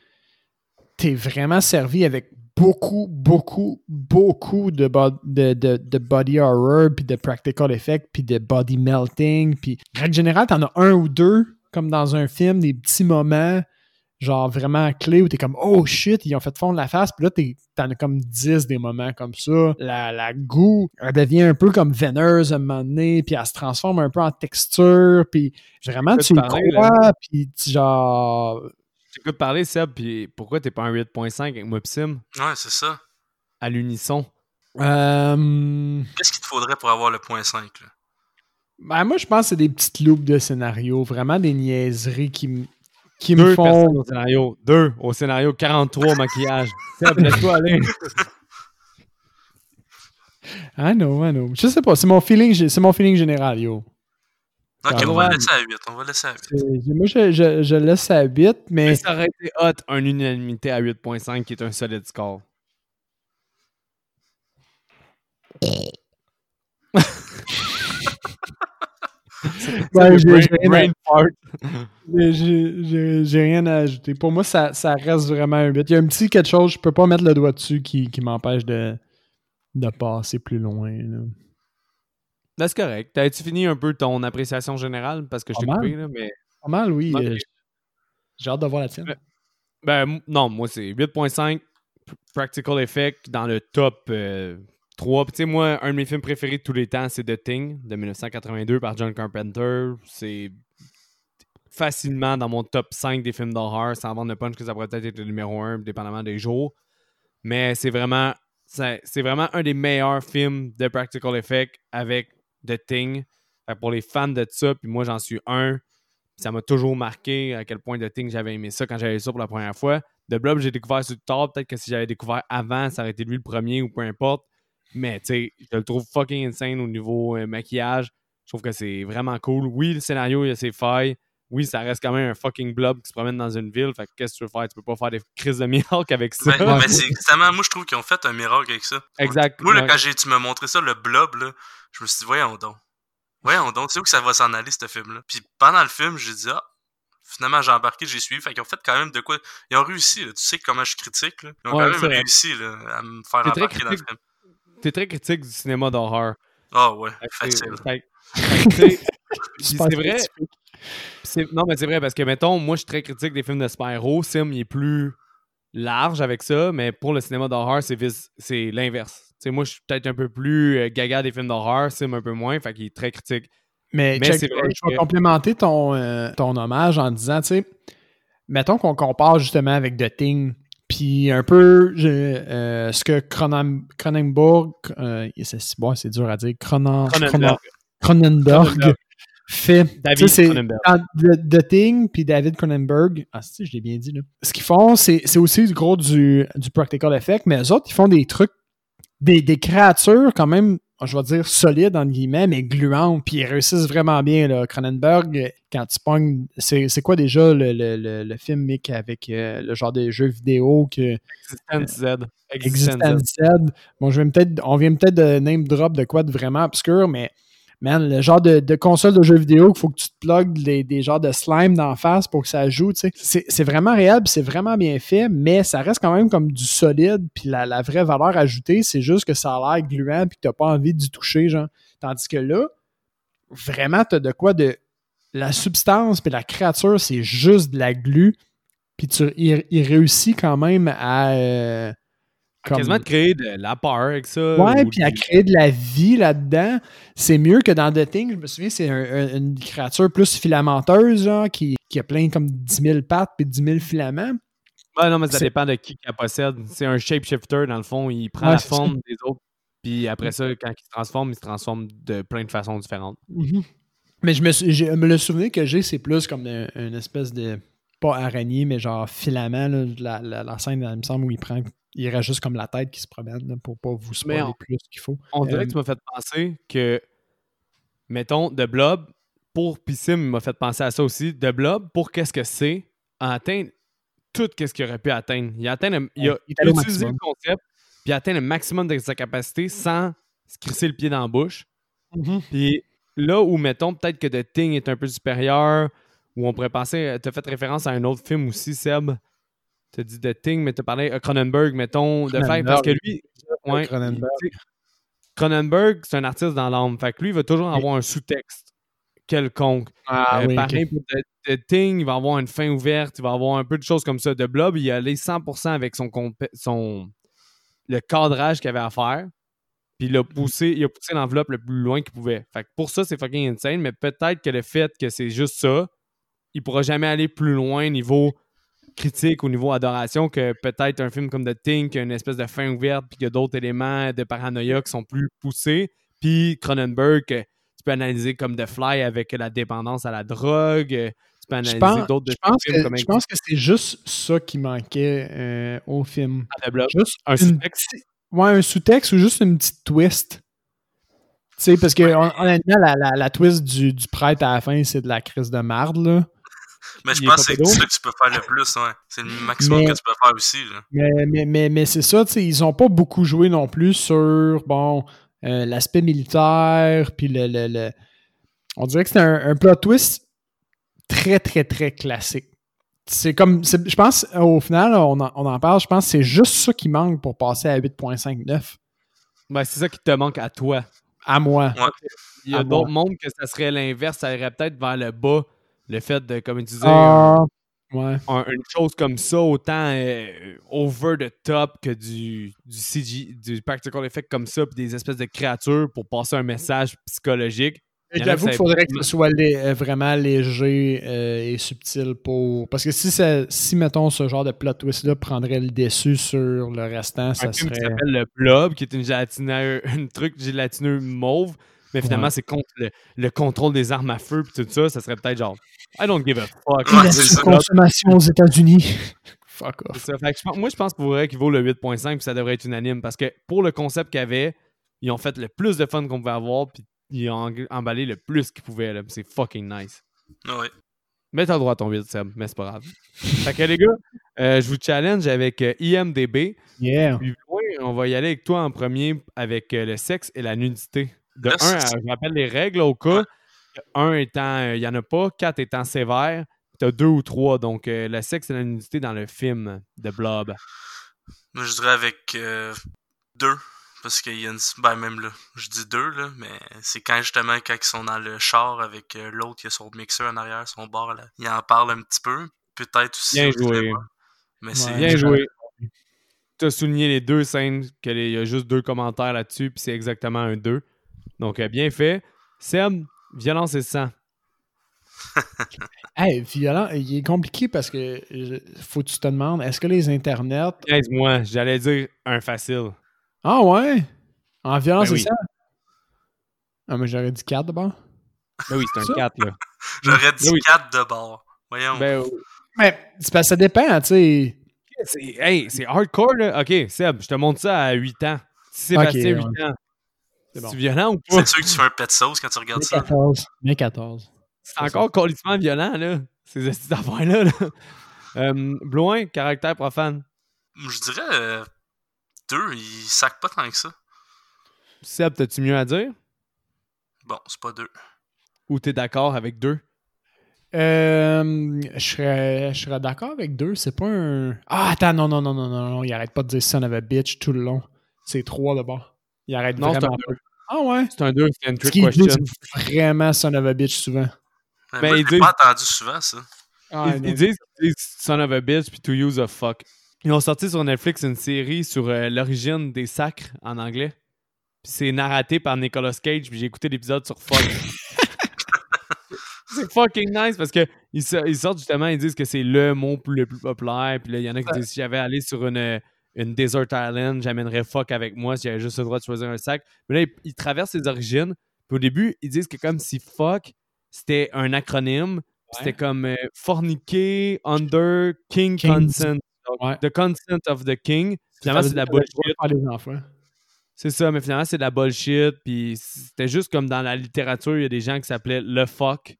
t'es vraiment servi avec beaucoup, beaucoup, beaucoup de, bo- de, de, de body horror, puis de practical effects, puis de body melting. Puis, en règle générale, t'en as un ou deux, comme dans un film, des petits moments, genre vraiment clés, où t'es comme, oh shit, ils ont fait fondre la face. Puis là, t'en as comme 10 des moments comme ça. La, la goût, elle devient un peu comme veineuse à un moment donné, puis elle se transforme un peu en texture, puis vraiment, tu parler, crois, puis genre... J'écoute parler, Seb, puis pourquoi t'es pas un 8.5 avec moi pis Sim? Ouais, c'est ça. à l'unisson? Euh, Qu'est-ce qu'il te faudrait pour avoir le point 5, là? Ben, moi, je pense que c'est des petites loupes de scénario, vraiment des niaiseries qui, m- qui me Deux font. au scénario. Deux au scénario, 43 au maquillage. Seb, laisse-toi aller. I know, I know. Je sais pas, c'est mon feeling, c'est mon feeling général, yo. Ok, on va laisser à 8. On va laisser à 8. C'est- Moi, je, je, je laisse ça à 8, mais Mais ça aurait été hot, un unanimité à 8.5 qui est un solide score. Ouais, j'ai- rien à- j'ai rien ajouter. Pour moi, ça, ça reste vraiment un 8. Il y a un petit quelque chose, je peux pas mettre le doigt dessus qui, qui m'empêche de, de passer plus loin. là. Ben, c'est correct. T'as-tu fini un peu ton appréciation générale? Parce que je t'ai coupé, là, mais... Pas mal, oui. Euh, J'ai hâte de voir la tienne. Ben, m- non, moi, c'est 8.5 pr- Practical Effect dans le top euh, 3. Puis, tu sais, moi, un de mes films préférés de tous les temps, c'est The Thing de 1982 par John Carpenter. C'est facilement dans mon top 5 des films d'horreur, sans vendre le punch que ça pourrait peut-être être le numéro 1, dépendamment des jours. Mais c'est vraiment, c'est c'est vraiment un des meilleurs films de Practical Effect avec de que pour les fans de ça, puis moi j'en suis un, ça m'a toujours marqué à quel point de Thing j'avais aimé ça quand j'avais ça pour la première fois. De Blob, j'ai découvert sur le tard. Peut-être que si j'avais découvert avant, ça aurait été lui le premier ou peu importe. Mais tu sais, je le trouve fucking insane au niveau euh, maquillage. Je trouve que c'est vraiment cool. Oui, le scénario, il a ses failles. Oui, ça reste quand même un fucking blob qui se promène dans une ville. Fait que qu'est-ce que tu veux faire? Tu peux pas faire des crises de miracle avec ça. Ben, ben, c'est exactement, moi je trouve qu'ils ont fait un miracle avec ça. exact. Moi, là, quand tu m'as montré ça, le blob, là, je me suis dit, voyons donc. Voyons donc, c'est où que ça va s'en aller, ce film-là? Puis pendant le film, j'ai dit, ah, finalement, j'ai embarqué, j'ai suivi. Fait qu'ils ont fait quand même de quoi. Ils ont réussi, là. Tu sais comment je critique, là. Ils ont Ouais, quand même vrai. réussi, là, à me faire T'es très embarquer dans le critique. film. T'es très critique du cinéma d'horreur. Ah ouais, Fait que facile. c'est- tu sais, vrai. Non, mais c'est vrai parce que, mettons, moi, je suis très critique des films de super-héros. Sim, il est plus large avec ça, mais pour le cinéma d'horreur, c'est vis- c'est l'inverse. Moi, je suis peut-être un peu plus euh, gaga des films d'horreur, Sim un peu moins, fait qu'il est très critique. Mais, Mais check, c'est vrai je vais que- complémenter ton, euh, ton hommage en disant, tu sais, mettons qu'on compare justement avec The Thing, puis un peu je- euh, ce que Cronen- Cronenberg, euh, c'est bon, c'est dur à dire, Cronen- Cronenberg. Cronenberg Cronenberg. fait. David Tu sais, c'est- Cronenberg. The, The Thing puis David Cronenberg, ah si, je l'ai bien dit là. Ce qu'ils font, c'est c'est aussi du gros du, du practical effect, mais eux autres, ils font des trucs, des, des créatures quand même, je vais dire solides entre guillemets, mais gluantes, puis ils réussissent vraiment bien là. Cronenberg, quand tu pognes, c'est c'est quoi déjà le, le, le, le film Mick avec euh, le genre de jeu vidéo que Existence Z. Existence Z. Bon, je vais peut-être, on vient peut-être de name drop de quoi de vraiment obscur, mais man, le genre de, console de jeux vidéo qu'il faut que tu te plugues des, des genres de slime d'en face pour que ça joue, tu sais. C'est, vraiment réel, c'est vraiment bien fait, mais ça reste quand même comme du solide, puis la, la vraie valeur ajoutée, c'est juste que ça a l'air gluant, puis que t'as pas envie d'y toucher, genre. Tandis que là, vraiment, t'as de quoi de... La substance puis la créature, c'est juste de la glu, puis il réussit quand même à... euh, comme- Quasiment de créer de la peur avec ça. Ouais, ou puis à créer de la vie là-dedans, c'est mieux que dans The Thing. Je me souviens, c'est un- un- une créature plus filamenteuse, genre, qui, qui a plein comme 10 000 pattes puis 10 000 filaments. Ouais, non, mais ça dépend de qui la possède. C'est un shapeshifter, dans le fond. Il prend Ouais, la ça. forme des autres. Puis après ça, quand il se transforme, il se transforme de plein de façons différentes. Mais je me, j'ai- me le souvenir que j'ai, c'est plus comme un- une espèce de. Pas araignée, mais genre filament. là, la, la, la scène, il me semble, où il prend. Il reste juste comme la tête qui se promène là, pour pas vous spoiler on- plus qu'il faut. On dirait Euh, que tu m'as fait penser que, mettons, The Blob, pour Pissim, il m'a fait penser à ça aussi. The Blob, pour qu'est-ce que c'est, a atteint tout qu'est-ce qu'il aurait pu atteindre. Il a, atteint le- il a Il utilisé le concept, puis il a atteint le maximum de sa capacité sans se crisser le pied dans la bouche. Puis là où, mettons, peut-être que The Thing est un peu supérieur, où on pourrait penser, tu as fait référence à un autre film aussi, Seb? Tu as dit The Thing, mais tu as parlé à Cronenberg, mettons, de faire. Parce que lui, ouais, Cronenberg. c'est un artiste dans l'âme. Fait que lui, il va toujours avoir un sous-texte quelconque. Ah Euh, oui, The, The Thing, il va avoir une fin ouverte, il va avoir un peu de choses comme ça. De Blob, il est allé 100% avec son, son le cadrage qu'il avait à faire. Puis il a poussé, il a poussé l'enveloppe le plus loin qu'il pouvait. Fait que pour ça, c'est fucking insane, mais peut-être que le fait que c'est juste ça, il pourra jamais aller plus loin niveau critique, au niveau adoration, que peut-être un film comme The Thing, qui a une espèce de fin ouverte, puis qu'il y a d'autres éléments de paranoïa qui sont plus poussés. Puis Cronenberg, que tu peux analyser comme The Fly avec la dépendance à la drogue. euh, Tu peux analyser pense, d'autres je pense films que, comme je pense que c'est juste ça qui manquait euh, au film. Blob. Juste Un sous-texte? ouais, un sous-texte ou juste une petite twist. Tu sais, parce que hon- honnêtement, la, la, la twist du, du prêtre à la fin, c'est de la crise de marde, là. Mais je pense que c'est ça que tu peux faire le plus, ouais. C'est le maximum Mais- que tu peux faire aussi, là. Mais, mais, mais, mais c'est ça, tu sais, ils ont pas beaucoup joué non plus sur, bon, euh, l'aspect militaire, puis le, le, le- On dirait que c'est un, un plot twist très, très, très classique. C'est comme, je pense, au final, on en, on en parle, je pense que c'est juste ça qui manque pour passer à 8.59. Ben, c'est ça qui te manque à toi. À moi. Il y a d'autres mondes que ça serait l'inverse, ça irait peut-être vers le bas. Le fait de, comme tu disais, Ah, ouais. un- une chose comme ça, autant euh, over the top que du, du CG, du practical effect comme ça, puis des espèces de créatures pour passer un message psychologique. J'avoue qu'il faudrait que ce soit lé- euh, vraiment léger euh, et subtil pour. Parce que si, ça, si mettons, ce genre de plot twist-là prendrait le dessus sur le restant, ça un film qui serait. s'appelle Le Blob, qui est une gélatineux, un truc gélatineux mauve. Mais finalement, Ouais. c'est contre le, le contrôle des armes à feu puis tout ça, ça serait peut-être genre I don't give a fuck. La c'est ça. consommation aux États-Unis. Fuck off. ça. Fait que je pense- moi, je pense pour vrai qu'il vaut le 8.5 puis ça devrait être unanime parce que pour le concept qu'il y avait, ils ont fait le plus de fun qu'on pouvait avoir puis ils ont emballé le plus qu'ils pouvaient. C'est fucking nice. Ouais. Mais t'as le droit à ton 8, Seb, mais c'est pas grave. fait que les gars, euh, je vous challenge avec euh, IMDB. Yeah. Puis on va y aller avec toi en premier avec euh, le sexe et la nudité. De Le 1 sexe. à, je rappelle les règles au cas. 1 étant, euh, il n'y en a pas, 4 étant sévère, tu as 2 ou 3. Donc, euh, le sexe et la nudité dans le film de Blob. Moi, je dirais avec euh, deux. Parce qu'il y a une. Ben, même là, je dis deux, là, mais c'est quand justement, quand ils sont dans le char avec euh, l'autre, il y a son mixeur en arrière, son bar, là. Il en parle un petit peu. Peut-être aussi. Bien joué. Mais c'est. Ouais. Bien joué. Tu as souligné les deux scènes, qu'il y a juste deux commentaires là-dessus, puis c'est exactement un 2. Donc, euh, bien fait. Seb, violence et sang. Hey, violent, il est compliqué parce que je- faut que tu te demandes, est-ce que les internets. Aide-moi, j'allais dire un facile. Ah ouais? En violence, Ben c'est ça? Ah, mais j'aurais dit 4 d'abord. Ben oui, c'est un Ça? 4, là. J'aurais dit Ben oui. quatre de bord. Voyons. Ben, Mais c'est parce que ça dépend, tu sais. C'est, hey, c'est hardcore, là. OK, Seb, je te montre ça à 8 ans. Si Sébastien, ouais. 8 ans, C'est bon. violent ou pas? c'est sûr que tu fais un pet sauce quand tu regardes Mais ça. 14. Mais 14. C'est encore colissement violent, là. Ces affaires-là, là. Euh, Bloin, caractère profane. Je dirais euh, deux, ils sacent pas tant que ça. Seb, t'as-tu mieux à dire? Bon, c'est pas deux. Ou t'es d'accord avec deux? Euh, je serais, je serais d'accord avec deux. C'est pas un. Ah, attends, non, non, non, non, non, non. Il arrête pas de dire son of a bitch tout le long. C'est trois d'abord. Il arrête Non, c'est vraiment un pas. Ah ouais? C'est un deux, c'est une Ce dit, question. c'est vraiment son of a bitch souvent. Mais Ben, ils je l'ai disent- pas entendu souvent, ça. Ah, Ils, disent, ils disent son of a bitch puis to use a fuck. Ils ont sorti sur Netflix une série sur euh, l'origine des sacres en anglais. Puis c'est narraté par Nicolas Cage, puis j'ai écouté l'épisode sur fuck. c'est fucking nice parce que ils, so- ils sortent justement, ils disent que c'est le mot plus- le plus populaire. Puis là, il y en a qui disent si j'avais allé sur une, une desert island, j'amènerais fuck avec moi si j'avais juste le droit de choisir un sac. Mais là, ils, ils traversent les origines. Puis au début, ils disent que comme si fuck, c'était un acronyme. C'était comme euh, forniquer under king King. consent. Donc, Ouais. The consent of the king. Finalement, c'est de la bullshit. C'est ça, mais finalement, c'est de la bullshit. Puis c'était juste comme dans la littérature, il y a des gens qui s'appelaient le fuck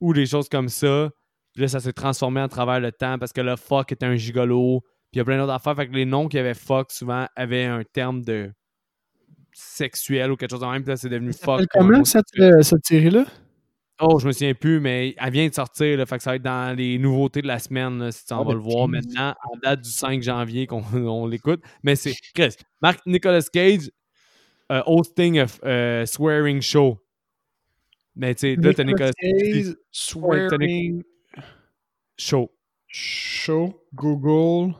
ou des choses comme ça. Puis là, ça s'est transformé à travers le temps parce que le fuck était un gigolo. Puis il y a plein d'autres affaires. Fait que les noms qui avaient fuck souvent avaient un terme de sexuel ou quelque chose de même. Puis là, c'est devenu fuck. Comment cette, euh, cette série-là? Oh, je me souviens plus, mais elle vient de sortir. Là, fait que ça va être dans les nouveautés de la semaine, là, si tu en Ah, vas ben, le voir maintenant, en date du 5 janvier qu'on on l'écoute. Mais c'est Chris, Marc Nicolas Cage euh, hosting a euh, swearing show. Mais tu sais, là, t'as Nicolas Cage, Swearing Show. Show, Google.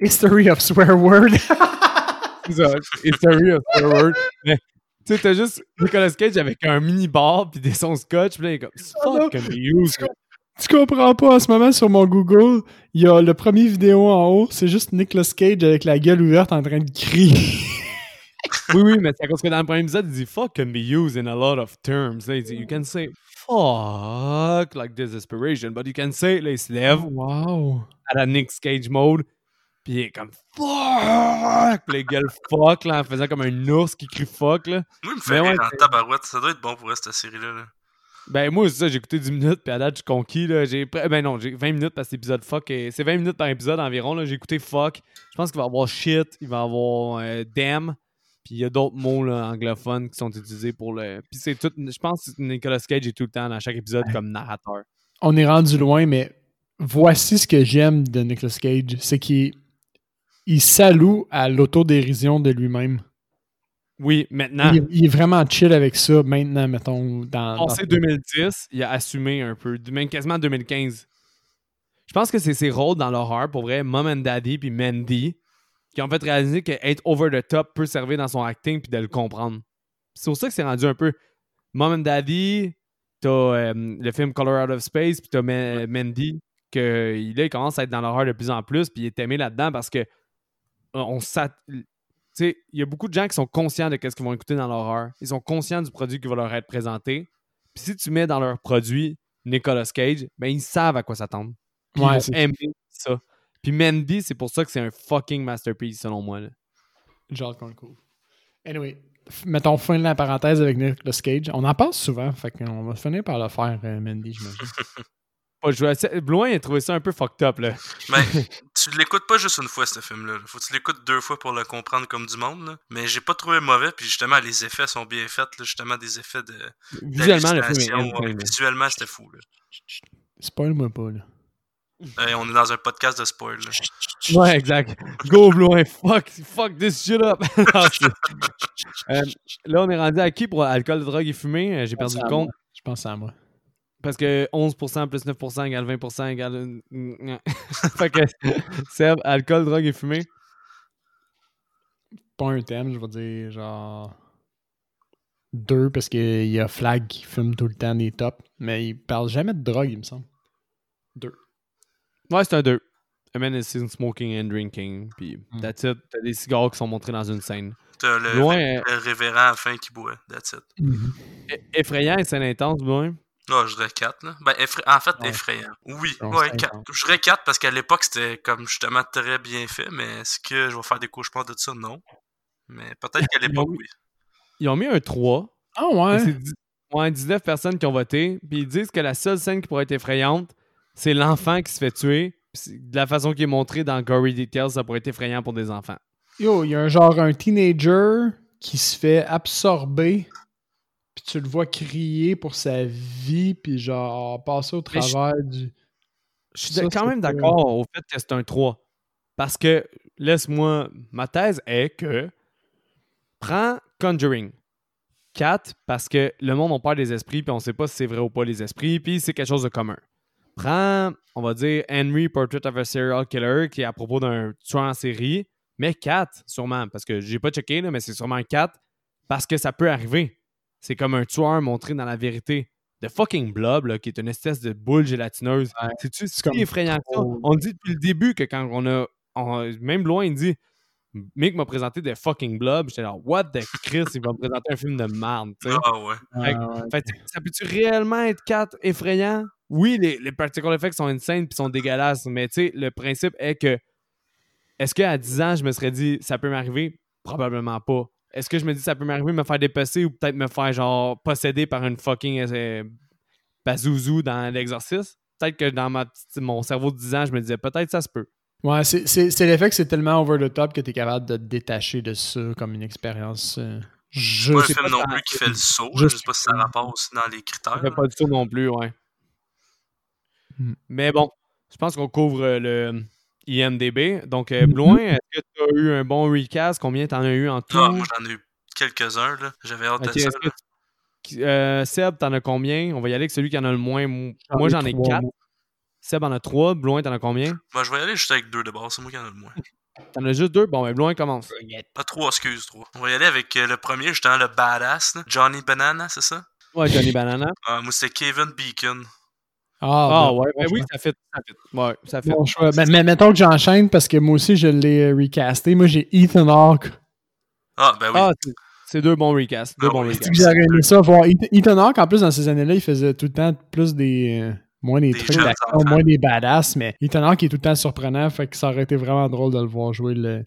History of swear word. C'est ça. History of swear word. Mais tu sais, t'as juste Nicolas Cage avec un mini bar puis des sons scotch. Puis là, il est comme Ah fuck can be used. tu comprends pas, en ce moment, sur mon Google, il y a le premier vidéo en haut, c'est juste Nicolas Cage avec la gueule ouverte en train de crier. Oui, oui, mais c'est à cause que dans le premier épisode, il dit fuck can be used in a lot of terms. Là, il dit you can say fuck like desperation, but you can say, là, il se lève wow. à la Nick Cage mode, puis il est comme fuck, puis il gueule fuck, là, en faisant comme un ours qui crie fuck, là. Moi, il me fait ouais, en tabarouette. Ça doit être bon pour elle, cette série-là. là. Ben, moi, c'est ça, j'ai écouté 10 minutes, puis à date, je suis conquis, là. J'ai, ben non, j'ai 20 minutes parce que l'épisode fuck, est- c'est 20 minutes par épisode environ, là. J'ai écouté fuck. Je pense qu'il va y avoir shit, il va y avoir euh, damn, puis il y a d'autres mots, là, anglophones qui sont utilisés pour le. Puis c'est tout, je pense que Nicolas Cage est tout le temps dans chaque épisode comme narrateur. On est rendu loin, mais voici ce que j'aime de Nicolas Cage. C'est qu'il il s'alloue à l'autodérision de lui-même. Oui, maintenant, Il, il est vraiment chill avec ça maintenant, mettons, dans... dans- passé 2010, il a assumé un peu, même quasiment 2015. Je pense que c'est ses rôles dans l'horreur, pour vrai, Mom and Daddy puis Mandy, qui ont fait réaliser que être over the top peut servir dans son acting puis de le comprendre. C'est pour ça que c'est rendu un peu Mom and Daddy, t'as euh, le film Color Out of Space, puis t'as Ma- Mandy, que là, il commence à être dans l'horreur de plus en plus, puis il est aimé là-dedans parce que on tu sais, il y a beaucoup de gens qui sont conscients de ce qu'ils vont écouter dans l'horreur. Ils sont conscients du produit qui va leur être présenté. Puis si tu mets dans leur produit Nicolas Cage, ben ils savent à quoi s'attendre. Puis Ouais, ils c'est vont aimer ça. Puis Mandy, c'est pour ça que c'est un fucking masterpiece, selon moi. genre qu'on le couvre. Anyway, mettons fin de la parenthèse avec Nicolas Cage. On en parle souvent, fait qu'on va finir par le faire, euh, Mandy, j'imagine. Pas joué à- a trouvé ça un peu fucked up, là. Ben, tu l'écoutes pas juste une fois, ce film-là. là. Faut que tu l'écoutes deux fois pour le comprendre comme du monde. là. Mais j'ai pas trouvé mauvais, puis justement, les effets sont bien faits. là. Justement, des effets de. Visuellement, le film est ouais. Visuellement, c'était fou. Là. Spoil-moi pas, là. Hey, on est dans un podcast de spoil. Là. Ouais, exact. Go Bloin, fuck, fuck this shit up. Non, Euh, là, on est rendu à qui pour alcool, drogue et fumée? Euh, J'ai perdu le compte. Je pense à moi. Parce que 11% plus 9% égale 20% égale... fait que, Seb, alcool, drogue et fumée? Pas un thème, je vais dire genre. Deux, parce qu'il y a Flag qui fume tout le temps des tops, mais il parle jamais de drogue, il me semble. Deux. Ouais, c'est un 2. A man is smoking and drinking. Puis, Hmm. that's it. T'as des cigares qui sont montrés dans une scène. T'as le, euh, le révérend à la fin qui boit. That's it. e- effrayant et scène intense, Bloin. Non, je dirais 4. Là. Ben, en fait, Ouais. effrayant. Oui, ouais, c'est 4. intense. Je dirais 4 parce qu'à l'époque, c'était comme justement très bien fait. Mais est-ce que je vais faire des cauchemars de ça? Non. Mais peut-être qu'à l'époque, Oui. Ils ont mis un 3. Ah ouais? C'est dix- ouais, 19 personnes qui ont voté. Puis ils disent que la seule scène qui pourrait être effrayante, c'est l'enfant qui se fait tuer. De la façon qui est montrée dans Gory Details, ça pourrait être effrayant pour des enfants. Yo, il y a un genre un teenager qui se fait absorber, tu le vois crier pour sa vie, puis genre passer au Mais je- travers du. Je suis Ça, quand même d'accord au fait que c'est un 3. Parce que, laisse-moi, ma thèse est que prends Conjuring 4 parce que le monde a peur des esprits, puis on sait pas si c'est vrai ou pas les esprits, puis c'est quelque chose de commun. Prends, on va dire, Henry Portrait of a Serial Killer, qui est à propos d'un tueur en série, mais 4, sûrement, parce que j'ai pas checké, là, mais c'est sûrement 4, parce que ça peut arriver. C'est comme un tueur montré dans la vérité. The fucking blob, là, qui est une espèce de boule gélatineuse. Ouais. C'est-tu si comme effrayant que ça? trop- On dit depuis le début que quand on a. on- même loin, il dit Mick m'a présenté des fucking blobs. J'étais là, what the Chris, il va me présenter un film de merde. tu sais. Ah ouais. Fait Ah ouais. Ça peut-tu réellement être 4 effrayant? Oui, les, les practical effects sont insane puis sont dégueulasses, mais tu sais, le principe est que est-ce qu'à 10 ans, je me serais dit ça peut m'arriver? Probablement pas. Est-ce que je me dis ça peut m'arriver me faire dépasser ou peut-être me faire genre posséder par une fucking euh, bazouzou dans l'exorcisme? Peut-être que dans ma mon cerveau de 10 ans, je me disais peut-être ça se peut. Ouais, c'est- l'effet que c'est tellement over the top que tu es capable de te détacher de ça comme une expérience. euh, C'est pas un film non tant- plus qui fait le saut. juste- Je sais pas si ça rapporte aussi dans les Ça critères. fait là. pas du tout non plus, ouais. Hmm. Mais bon, je pense qu'on couvre euh, le IMDB. Donc, euh, Mhm. Bloin, est-ce que tu as eu un bon recast? Combien t'en as eu en tout? Ah, moi, j'en ai eu quelques-uns. là. J'avais hâte Ok, de ça. tu- euh, Seb, t'en as combien? On va y aller avec celui qui en a le moins. Moi, j'en ai trois, 4. moi. Seb en a 3. Bloin, t'en as combien? Moi, je vais y aller juste avec deux de base. C'est moi qui en ai le moins. T'en as juste deux? Bon, ben, Bloin commence. Pas trois, excuse, trois. On va y aller avec euh, le premier, justement, le badass. là. Johnny Banana, c'est ça? Ouais, Johnny Banana. Ah, moi, c'était Kevin Beacon. Ah, Ah, ouais, ben oui, ça fait. Ça fait. Ouais, ça fait. Bon choix. Mais, mais mettons que j'enchaîne parce que moi aussi je l'ai euh, recasté. Moi j'ai Ethan Hawke. Ah, ben oui. Ah, c'est- deux bons recasts. Deux Ah bons oui. recasts. J'aurais aimé ça voir. Ethan- Hawke, en plus, dans ces années-là, il faisait tout le temps plus des. euh, moins des, Des trucs d'action, moins des badass, mais Ethan Hawke est tout le temps surprenant, fait que ça aurait été vraiment drôle de le voir jouer le.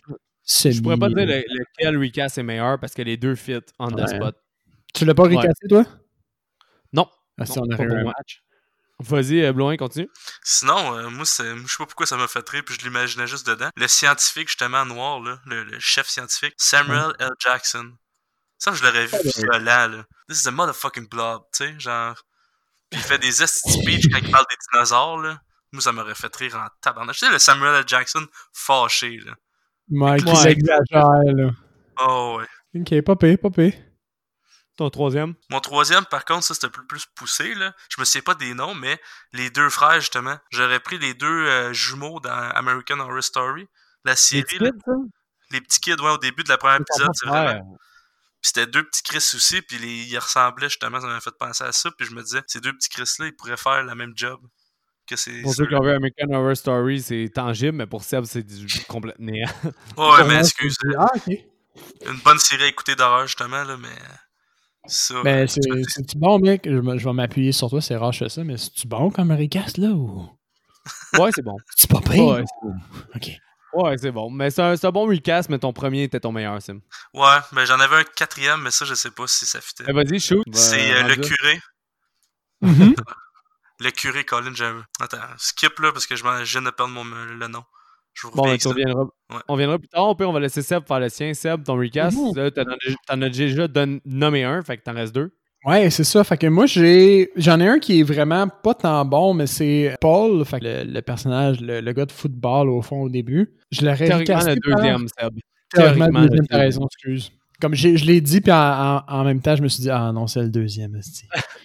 Je pourrais pas dire le- lequel recast est meilleur parce que les deux fit on the Ouais. spot. Tu l'as pas Ouais. recasté, toi? Non. Ah, si Non, on aurait un match. Vas-y, euh, Bloin, continue. Sinon, euh, moi, c'est, je sais pas pourquoi ça m'a fait rire, puis je l'imaginais juste dedans. Le scientifique, justement, noir, là, le, le chef scientifique, Samuel L. Jackson. Ça, je l'aurais vu violent, là. This is a motherfucking blob, tu sais, genre. Puis il fait des speech quand il parle des dinosaures, là. Moi, ça m'aurait fait rire en tabarnak. Tu sais, le Samuel L. Jackson fâché, là. Mike, il exagère, là. Oh, ouais. Ok, pas pire, pas pire. Ton troisième? Mon troisième, par contre, ça, c'était plus, plus poussé, là. Je me souviens pas des noms, mais les deux frères, justement. J'aurais pris les deux euh, jumeaux dans American Horror Story. La Les série, petits là. kids, ça? les petits kids, ouais, au début de la première épisode, c'est vraiment. Puis c'était deux petits Chris aussi, puis les... ils ressemblaient justement, ça m'a fait penser à ça, puis je me disais, ces deux petits Chris-là, ils pourraient faire la même job que ces. Pour ceux qui ont vu American Horror Story, c'est tangible, mais pour Seb, c'est du complet néant. Ouais, mais moi, excuse. c'est- Ah, ok. Une bonne série à écouter d'horreur, justement, là, mais. Ça. Ben, euh, c'est-tu bon, mec? Je, je vais m'appuyer sur toi, c'est rare je fais ça, mais c'est-tu bon comme recast, là, ou... Ouais, c'est bon. C'est pas pire? Ouais, OK. Ouais, c'est bon. Mais c'est un, bon recast, mais ton premier était ton meilleur, Sim. Ouais, ben j'en avais un quatrième, mais ça, je sais pas si ça fitait. Eh, Vas-y, shoot. C'est Va- euh, le curé. Mhm. Le curé, Colin, j'ai... Attends, skip là, parce que je, viens de perdre mon, le nom. Je vous Bon, ben, tu reviendras. Ouais. On reviendra plus tard. Au pire, on va laisser Seb faire le sien. Seb, ton recast. Mhm. Là, t'en as, déjà donné- nommé un, fait que t'en restes deux. Ouais, c'est ça. Fait que moi, j'ai j'en ai un qui est vraiment pas tant bon, mais c'est Paul, fait que le, le personnage, le, le gars de football au fond au début. Je l'aurais Théoriquement, recasté le par- deuxième, Seb. Théoriquement, Théoriquement, le deuxième, t'as deuxième. raison, excuse. Comme je l'ai dit, puis en, en- en même temps, je me suis dit, ah non, c'est le deuxième.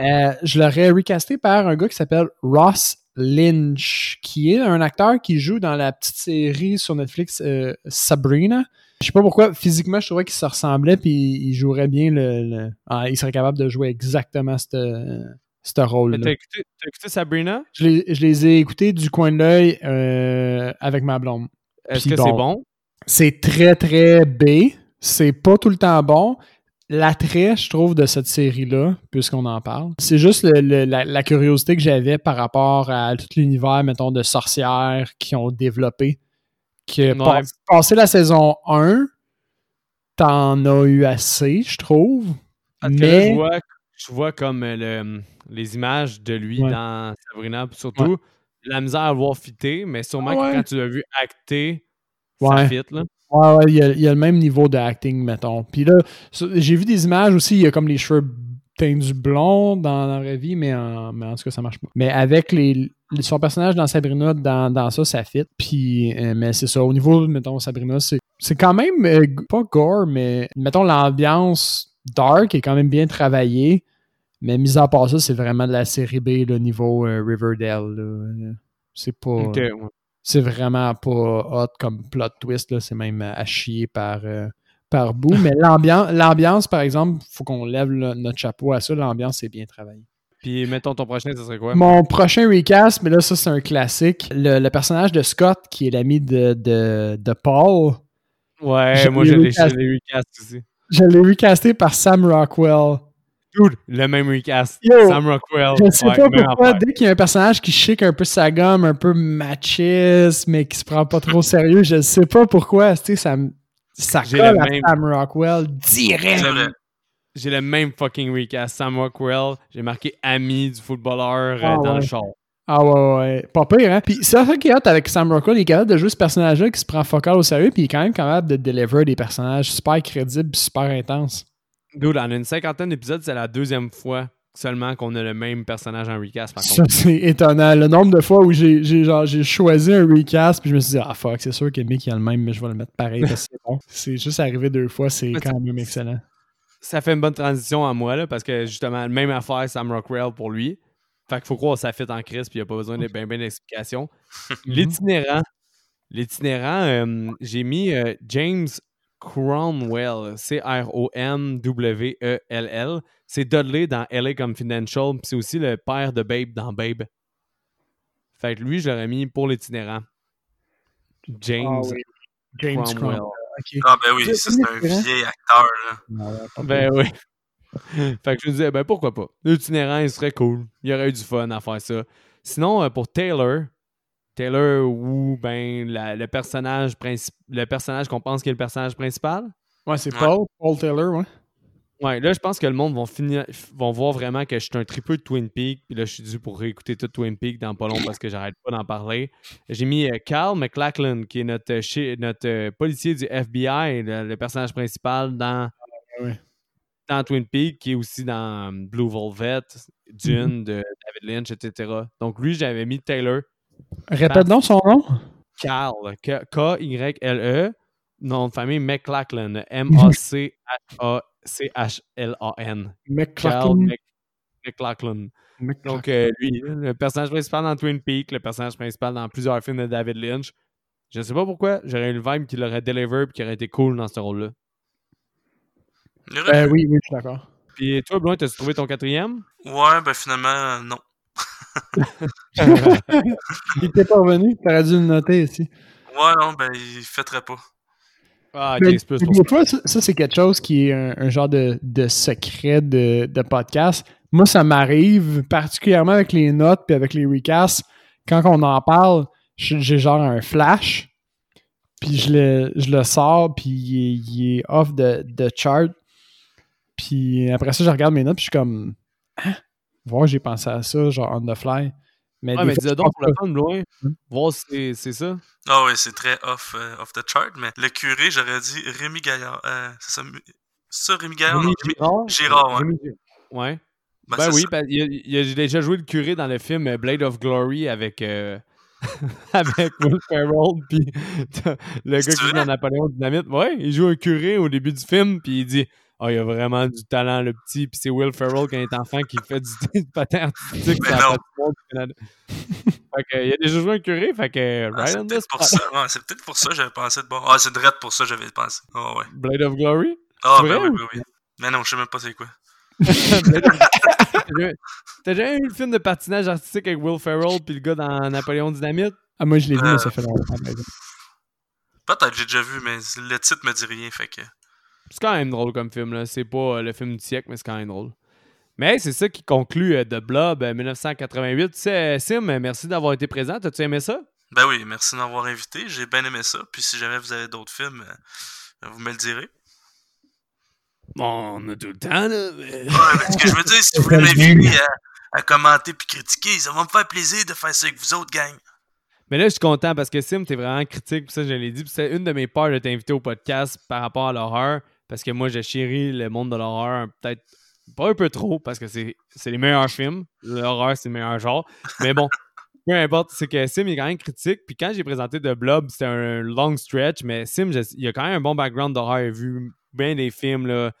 Euh, je l'aurais recasté par un gars qui s'appelle Ross Lynch, qui est un acteur qui joue dans la petite série sur Netflix euh, Sabrina. Je sais pas pourquoi, physiquement, je trouvais qu'il se ressemblait, puis il jouerait bien le. le- ah, il serait capable de jouer exactement ce rôle-là. T'as écouté, écouté Sabrina? Je les, je les ai écoutés du coin de l'œil euh, avec ma blonde. Est-ce que bon. c'est bon? C'est très, très B. C'est pas tout le temps bon. L'attrait, je trouve, de cette série-là, puisqu'on en parle, c'est juste le- le- la, la curiosité que j'avais par rapport à tout l'univers, mettons, de sorcières qui ont développé. Que Ouais. pas- passé la saison 1, t'en as eu assez, je trouve. Parce que là, mais je vois, je vois comme euh, le- les images de lui Ouais. dans Sabrina, surtout la misère à voir fitter, mais sûrement ouais. que quand tu l'as vu acter, Ouais. ça fit. Là. Ouais, ouais, il y, a, il y a le même niveau de acting, mettons. Puis là, j'ai vu des images aussi, il y a comme les cheveux teints blond dans la vraie vie, mais en, mais en tout cas, ça marche pas. Mais avec les, son personnage dans Sabrina, dans, dans ça, ça fit. Puis, euh, mais c'est ça, au niveau, mettons, Sabrina, c'est, quand même, euh, pas gore, mais mettons, l'ambiance dark est quand même bien travaillée. Mais mis à part ça, c'est vraiment de la série B, le niveau euh, Riverdale. C'est pas. Ouais. C'est vraiment pas hot comme plot twist, là. c'est même à chier par, euh, par bout. Mais l'ambiance, l'ambiance, par exemple, faut qu'on lève notre chapeau à ça. L'ambiance, c'est bien travaillé. Puis mettons ton prochain, ça serait quoi? Mon prochain recast, mais là, ça, c'est un classique. Le, le personnage de Scott, qui est l'ami de, de, de Paul, Ouais, moi je l'ai recast. je l'ai recast aussi. je l'ai recasté par Sam Rockwell. Dude, le même recast. Yo, Sam Rockwell. Je sais Ouais, pas pourquoi, dès qu'il y a un personnage qui chic un peu sa gomme, un peu machiste, mais qui se prend pas trop au sérieux, je sais pas pourquoi, tu sais, ça, me- ça J'ai colle le à même. Sam Rockwell direct. J'ai le même fucking recast. Sam Rockwell. J'ai marqué ami du footballeur euh, Ah dans ouais. le char. Ah ouais, ouais. Pas pire, hein? Puis c'est ça qui est hot avec Sam Rockwell, il est capable de jouer ce personnage-là qui se prend focal au sérieux, puis il est quand même capable de deliver des personnages super crédibles, pis super intenses. Dude, en une cinquantaine d'épisodes, c'est la deuxième fois seulement qu'on a le même personnage en recast. Par Ça, c'est étonnant. Le nombre de fois où j'ai j'ai genre, j'ai choisi un recast, puis je me suis dit, ah fuck, c'est sûr que Mick il a le même, mais je vais le mettre pareil parce que c'est bon. C'est juste arrivé deux fois, c'est quand même excellent. Ça fait une bonne transition à moi, là, parce que justement, même affaire Sam Rockwell pour lui. Fait qu'il faut croire que ça fit en crise, puis il n'y a pas besoin de bien ben d'explications. L'itinérant. L'itinérant, euh, j'ai mis euh, James Cromwell, C-R-O-M-W-E-L-L. C'est Dudley dans LA Confidential, puis c'est aussi le père de Babe dans Babe. Fait que lui, je l'aurais mis pour l'itinérant. James Ah oui. James Cromwell. Ah ben oui, C'est ça c'est un vieil acteur là. Pas Ben oui. fait que je me disais, ben pourquoi pas? L'itinérant, il serait cool. Il y aurait eu du fun à faire ça. Sinon, euh, pour Taylor, Taylor ou ben la- le personnage princi- le personnage qu'on pense qu'il est le personnage principal? Ouais, c'est Ouais. Paul, Paul Taylor, ouais. Ouais, là, je pense que le monde vont finir, vont voir vraiment que je suis un tripeux de Twin Peaks. Puis là, je suis dû pour réécouter tout Twin Peaks dans pas long parce que j'arrête pas d'en parler. J'ai mis euh, Carl McLachlan, qui est notre, euh, notre euh, policier du FBI, le, le personnage principal dans, ouais. dans Twin Peaks, qui est aussi dans euh, Blue Velvet, Dune de David Lynch, etc. Donc lui, j'avais mis Taylor. Répète donc son nom. Carl, K-Y-L-E, nom de famille McLachlan, M-A-C-H-A-C-H-L-A-N. Carl McClellan. Mc- McLachlan. Donc, euh, lui, le personnage principal dans Twin Peaks, le personnage principal dans plusieurs films de David Lynch. Je sais pas pourquoi, j'aurais eu le vibe qu'il aurait deliver et qu'il aurait été cool dans ce rôle-là. Euh, pu. oui, oui, je suis d'accord. Puis toi, Blouin, t'as trouvé ton quatrième? Ouais, ben finalement, non. Il était pas revenu, t'aurais dû le noter ici. Ouais, non, ben il fêterait pas. Ah, Mais ok, c'est plus pour des ça. fois, ça, c'est quelque chose qui est un, un genre de, de secret de, de podcast. Moi, ça m'arrive, particulièrement avec les notes puis avec les recasts, quand on en parle, j'ai j'ai genre un flash, puis je le, je le sors, puis il est, il est off de, de chart. Puis après ça, je regarde mes notes, puis je suis comme, hein? Voir, j'ai pensé à ça, genre on the fly. Mais, Ouais, mais je donc pour le fun, loin. Hmm. Voir si c'est- c'est ça. Ah ouais, c'est très off, euh, off the chart, mais le curé, j'aurais dit Rémi Gaillard. Euh, c'est ça, Rémi Gaillard? Rémi non, Rémi- Girard? Girard, ouais. Rémi Girard. Ouais. Ben, Ben oui, ben, il a, il a déjà joué le curé dans le film euh, Blade of Glory avec, euh, avec Will Ferrell, puis le gars qui joue dans Napoléon Dynamite. Ouais, il joue un curé au début du film, puis il dit Ah, il a vraiment du talent, le petit. Puis c'est Will Ferrell, quand il est enfant, qui fait du, du patin artistique Mais sur la non. patinoire du Canada. fait que, il a déjà joué un curé, fait que Ah, right c'est peut-être pour spot. ça. Ouais, c'est peut-être pour ça que j'avais pensé de bon. Ah, c'est direct pour ça que j'avais pensé. Ah ouais. Blade of Glory? Ah, C'est ben oui, ou- ben oui. Mais non, je sais même pas c'est quoi. T'as déjà- eu le film de patinage artistique avec Will Ferrell, puis le gars dans Napoléon Dynamite? Ah, moi, je l'ai vu, Euh, mais ça fait longtemps. Peut-être j'ai déjà vu, mais le titre me dit rien, fait que. C'est quand même drôle comme film, là. C'est pas euh, le film du siècle, mais c'est quand même drôle. Mais c'est ça qui conclut euh, The Blob euh, 1988. Tu sais, Sim, merci d'avoir été présent. T'as-tu aimé ça? Ben oui, merci de m'avoir invité. J'ai bien aimé ça. Puis si jamais vous avez d'autres films, euh, vous me le direz. Bon, on a tout le temps, là. mais- Ouais, mais ce que je veux dire, si vous voulez m'inviter à, à commenter puis critiquer, ça va me faire plaisir de faire ça avec vous autres, gang. Mais là, je suis content parce que Sim, t'es vraiment critique, puis ça, je l'ai dit. Puis c'est une de mes peurs de t'inviter au podcast par rapport à l'horreur. Parce que moi, je chéris le monde de l'horreur peut-être pas un peu trop, parce que c'est les meilleurs films. L'horreur, c'est le meilleur genre. Mais bon, peu importe, c'est que Sim est quand même critique. Puis quand j'ai présenté The Blob, c'était un long stretch, mais Sim, il a quand même un bon background d'horreur. Il a vu bien des films là,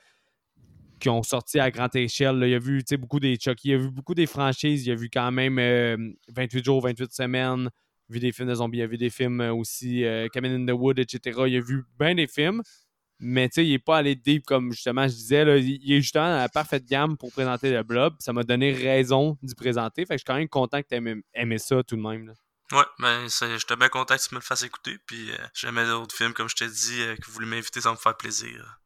qui ont sorti à grande échelle. Il a vu beaucoup des Chucky, il a vu beaucoup des franchises. Il a vu quand même euh, 28 jours, 28 semaines. Il a vu des films de zombies, il a vu des films euh, aussi euh, Cabin in the Wood, etc. Il a vu bien des films. Mais tu sais, il n'est pas allé deep comme justement je disais. Là, il est justement dans la parfaite gamme pour présenter le blob. Ça m'a donné raison d'y présenter. Fait que je suis quand même content que tu aies aimé ça tout de même. là. Ouais, ben j'étais bien content que tu me le fasses écouter. Puis euh, si jamais d'autres films, comme je t'ai dit, euh, que vous voulez m'inviter, ça me faire plaisir.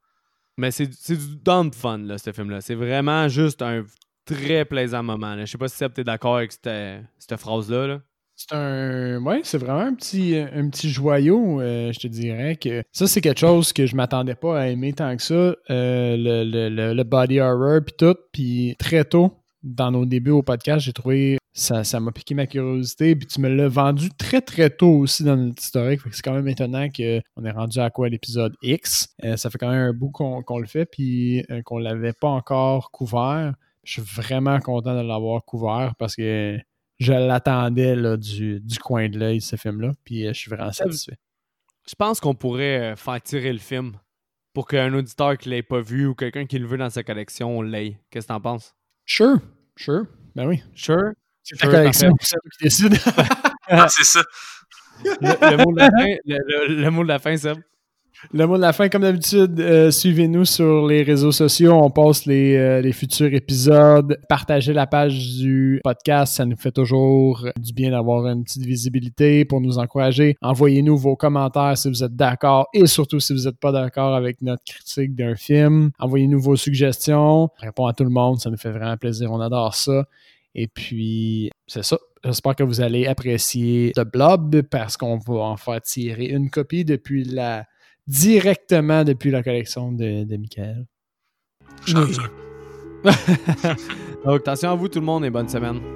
Mais c'est du dumb fun, là, ce film-là. C'est vraiment juste un très plaisant moment. Je sais pas si Seb, t'es d'accord avec cette, cette phrase-là. Là. C'est un. Ouais, c'est vraiment un petit, un petit joyau, euh, je te dirais que ça, c'est quelque chose que je m'attendais pas à aimer tant que ça. euh, le, le- le- le body horror puis tout. Puis très tôt, dans nos débuts au podcast, j'ai trouvé. Ça, ça m'a piqué ma curiosité. Puis tu me l'as vendu très très tôt aussi dans notre historique. C'est quand même étonnant qu'on est rendu à quoi l'épisode X. Euh, ça fait quand même un bout qu'on le fait, puis euh, qu'on l'avait pas encore couvert. Je suis vraiment content de l'avoir couvert parce que je l'attendais là, du, du coin de l'œil, ce film-là. Puis euh, je suis vraiment satisfait. Je pense qu'on pourrait euh, faire tirer le film pour qu'un auditeur qui l'ait pas vu ou quelqu'un qui le veut dans sa collection l'ait. Qu'est-ce que t'en penses? Sure, sure. Ben oui. Sure? C'est ta collection, parfait. c'est toi qui décide. Ah, c'est ça. Le, le mot de la fin, le, le- le mot de la fin, Seb? Le mot de la fin, comme d'habitude, euh, suivez-nous sur les réseaux sociaux. On poste les, euh, les futurs épisodes. Partagez la page du podcast. Ça nous fait toujours du bien d'avoir une petite visibilité pour nous encourager. Envoyez-nous vos commentaires si vous êtes d'accord et surtout si vous n'êtes pas d'accord avec notre critique d'un film. Envoyez-nous vos suggestions. On répond à tout le monde. Ça nous fait vraiment plaisir. On adore ça. Et puis, c'est ça. J'espère que vous allez apprécier The Blob parce qu'on va en faire tirer une copie depuis la directement depuis la collection de, de Michael. Chanceux. Donc, attention à vous, tout le monde, et bonne semaine.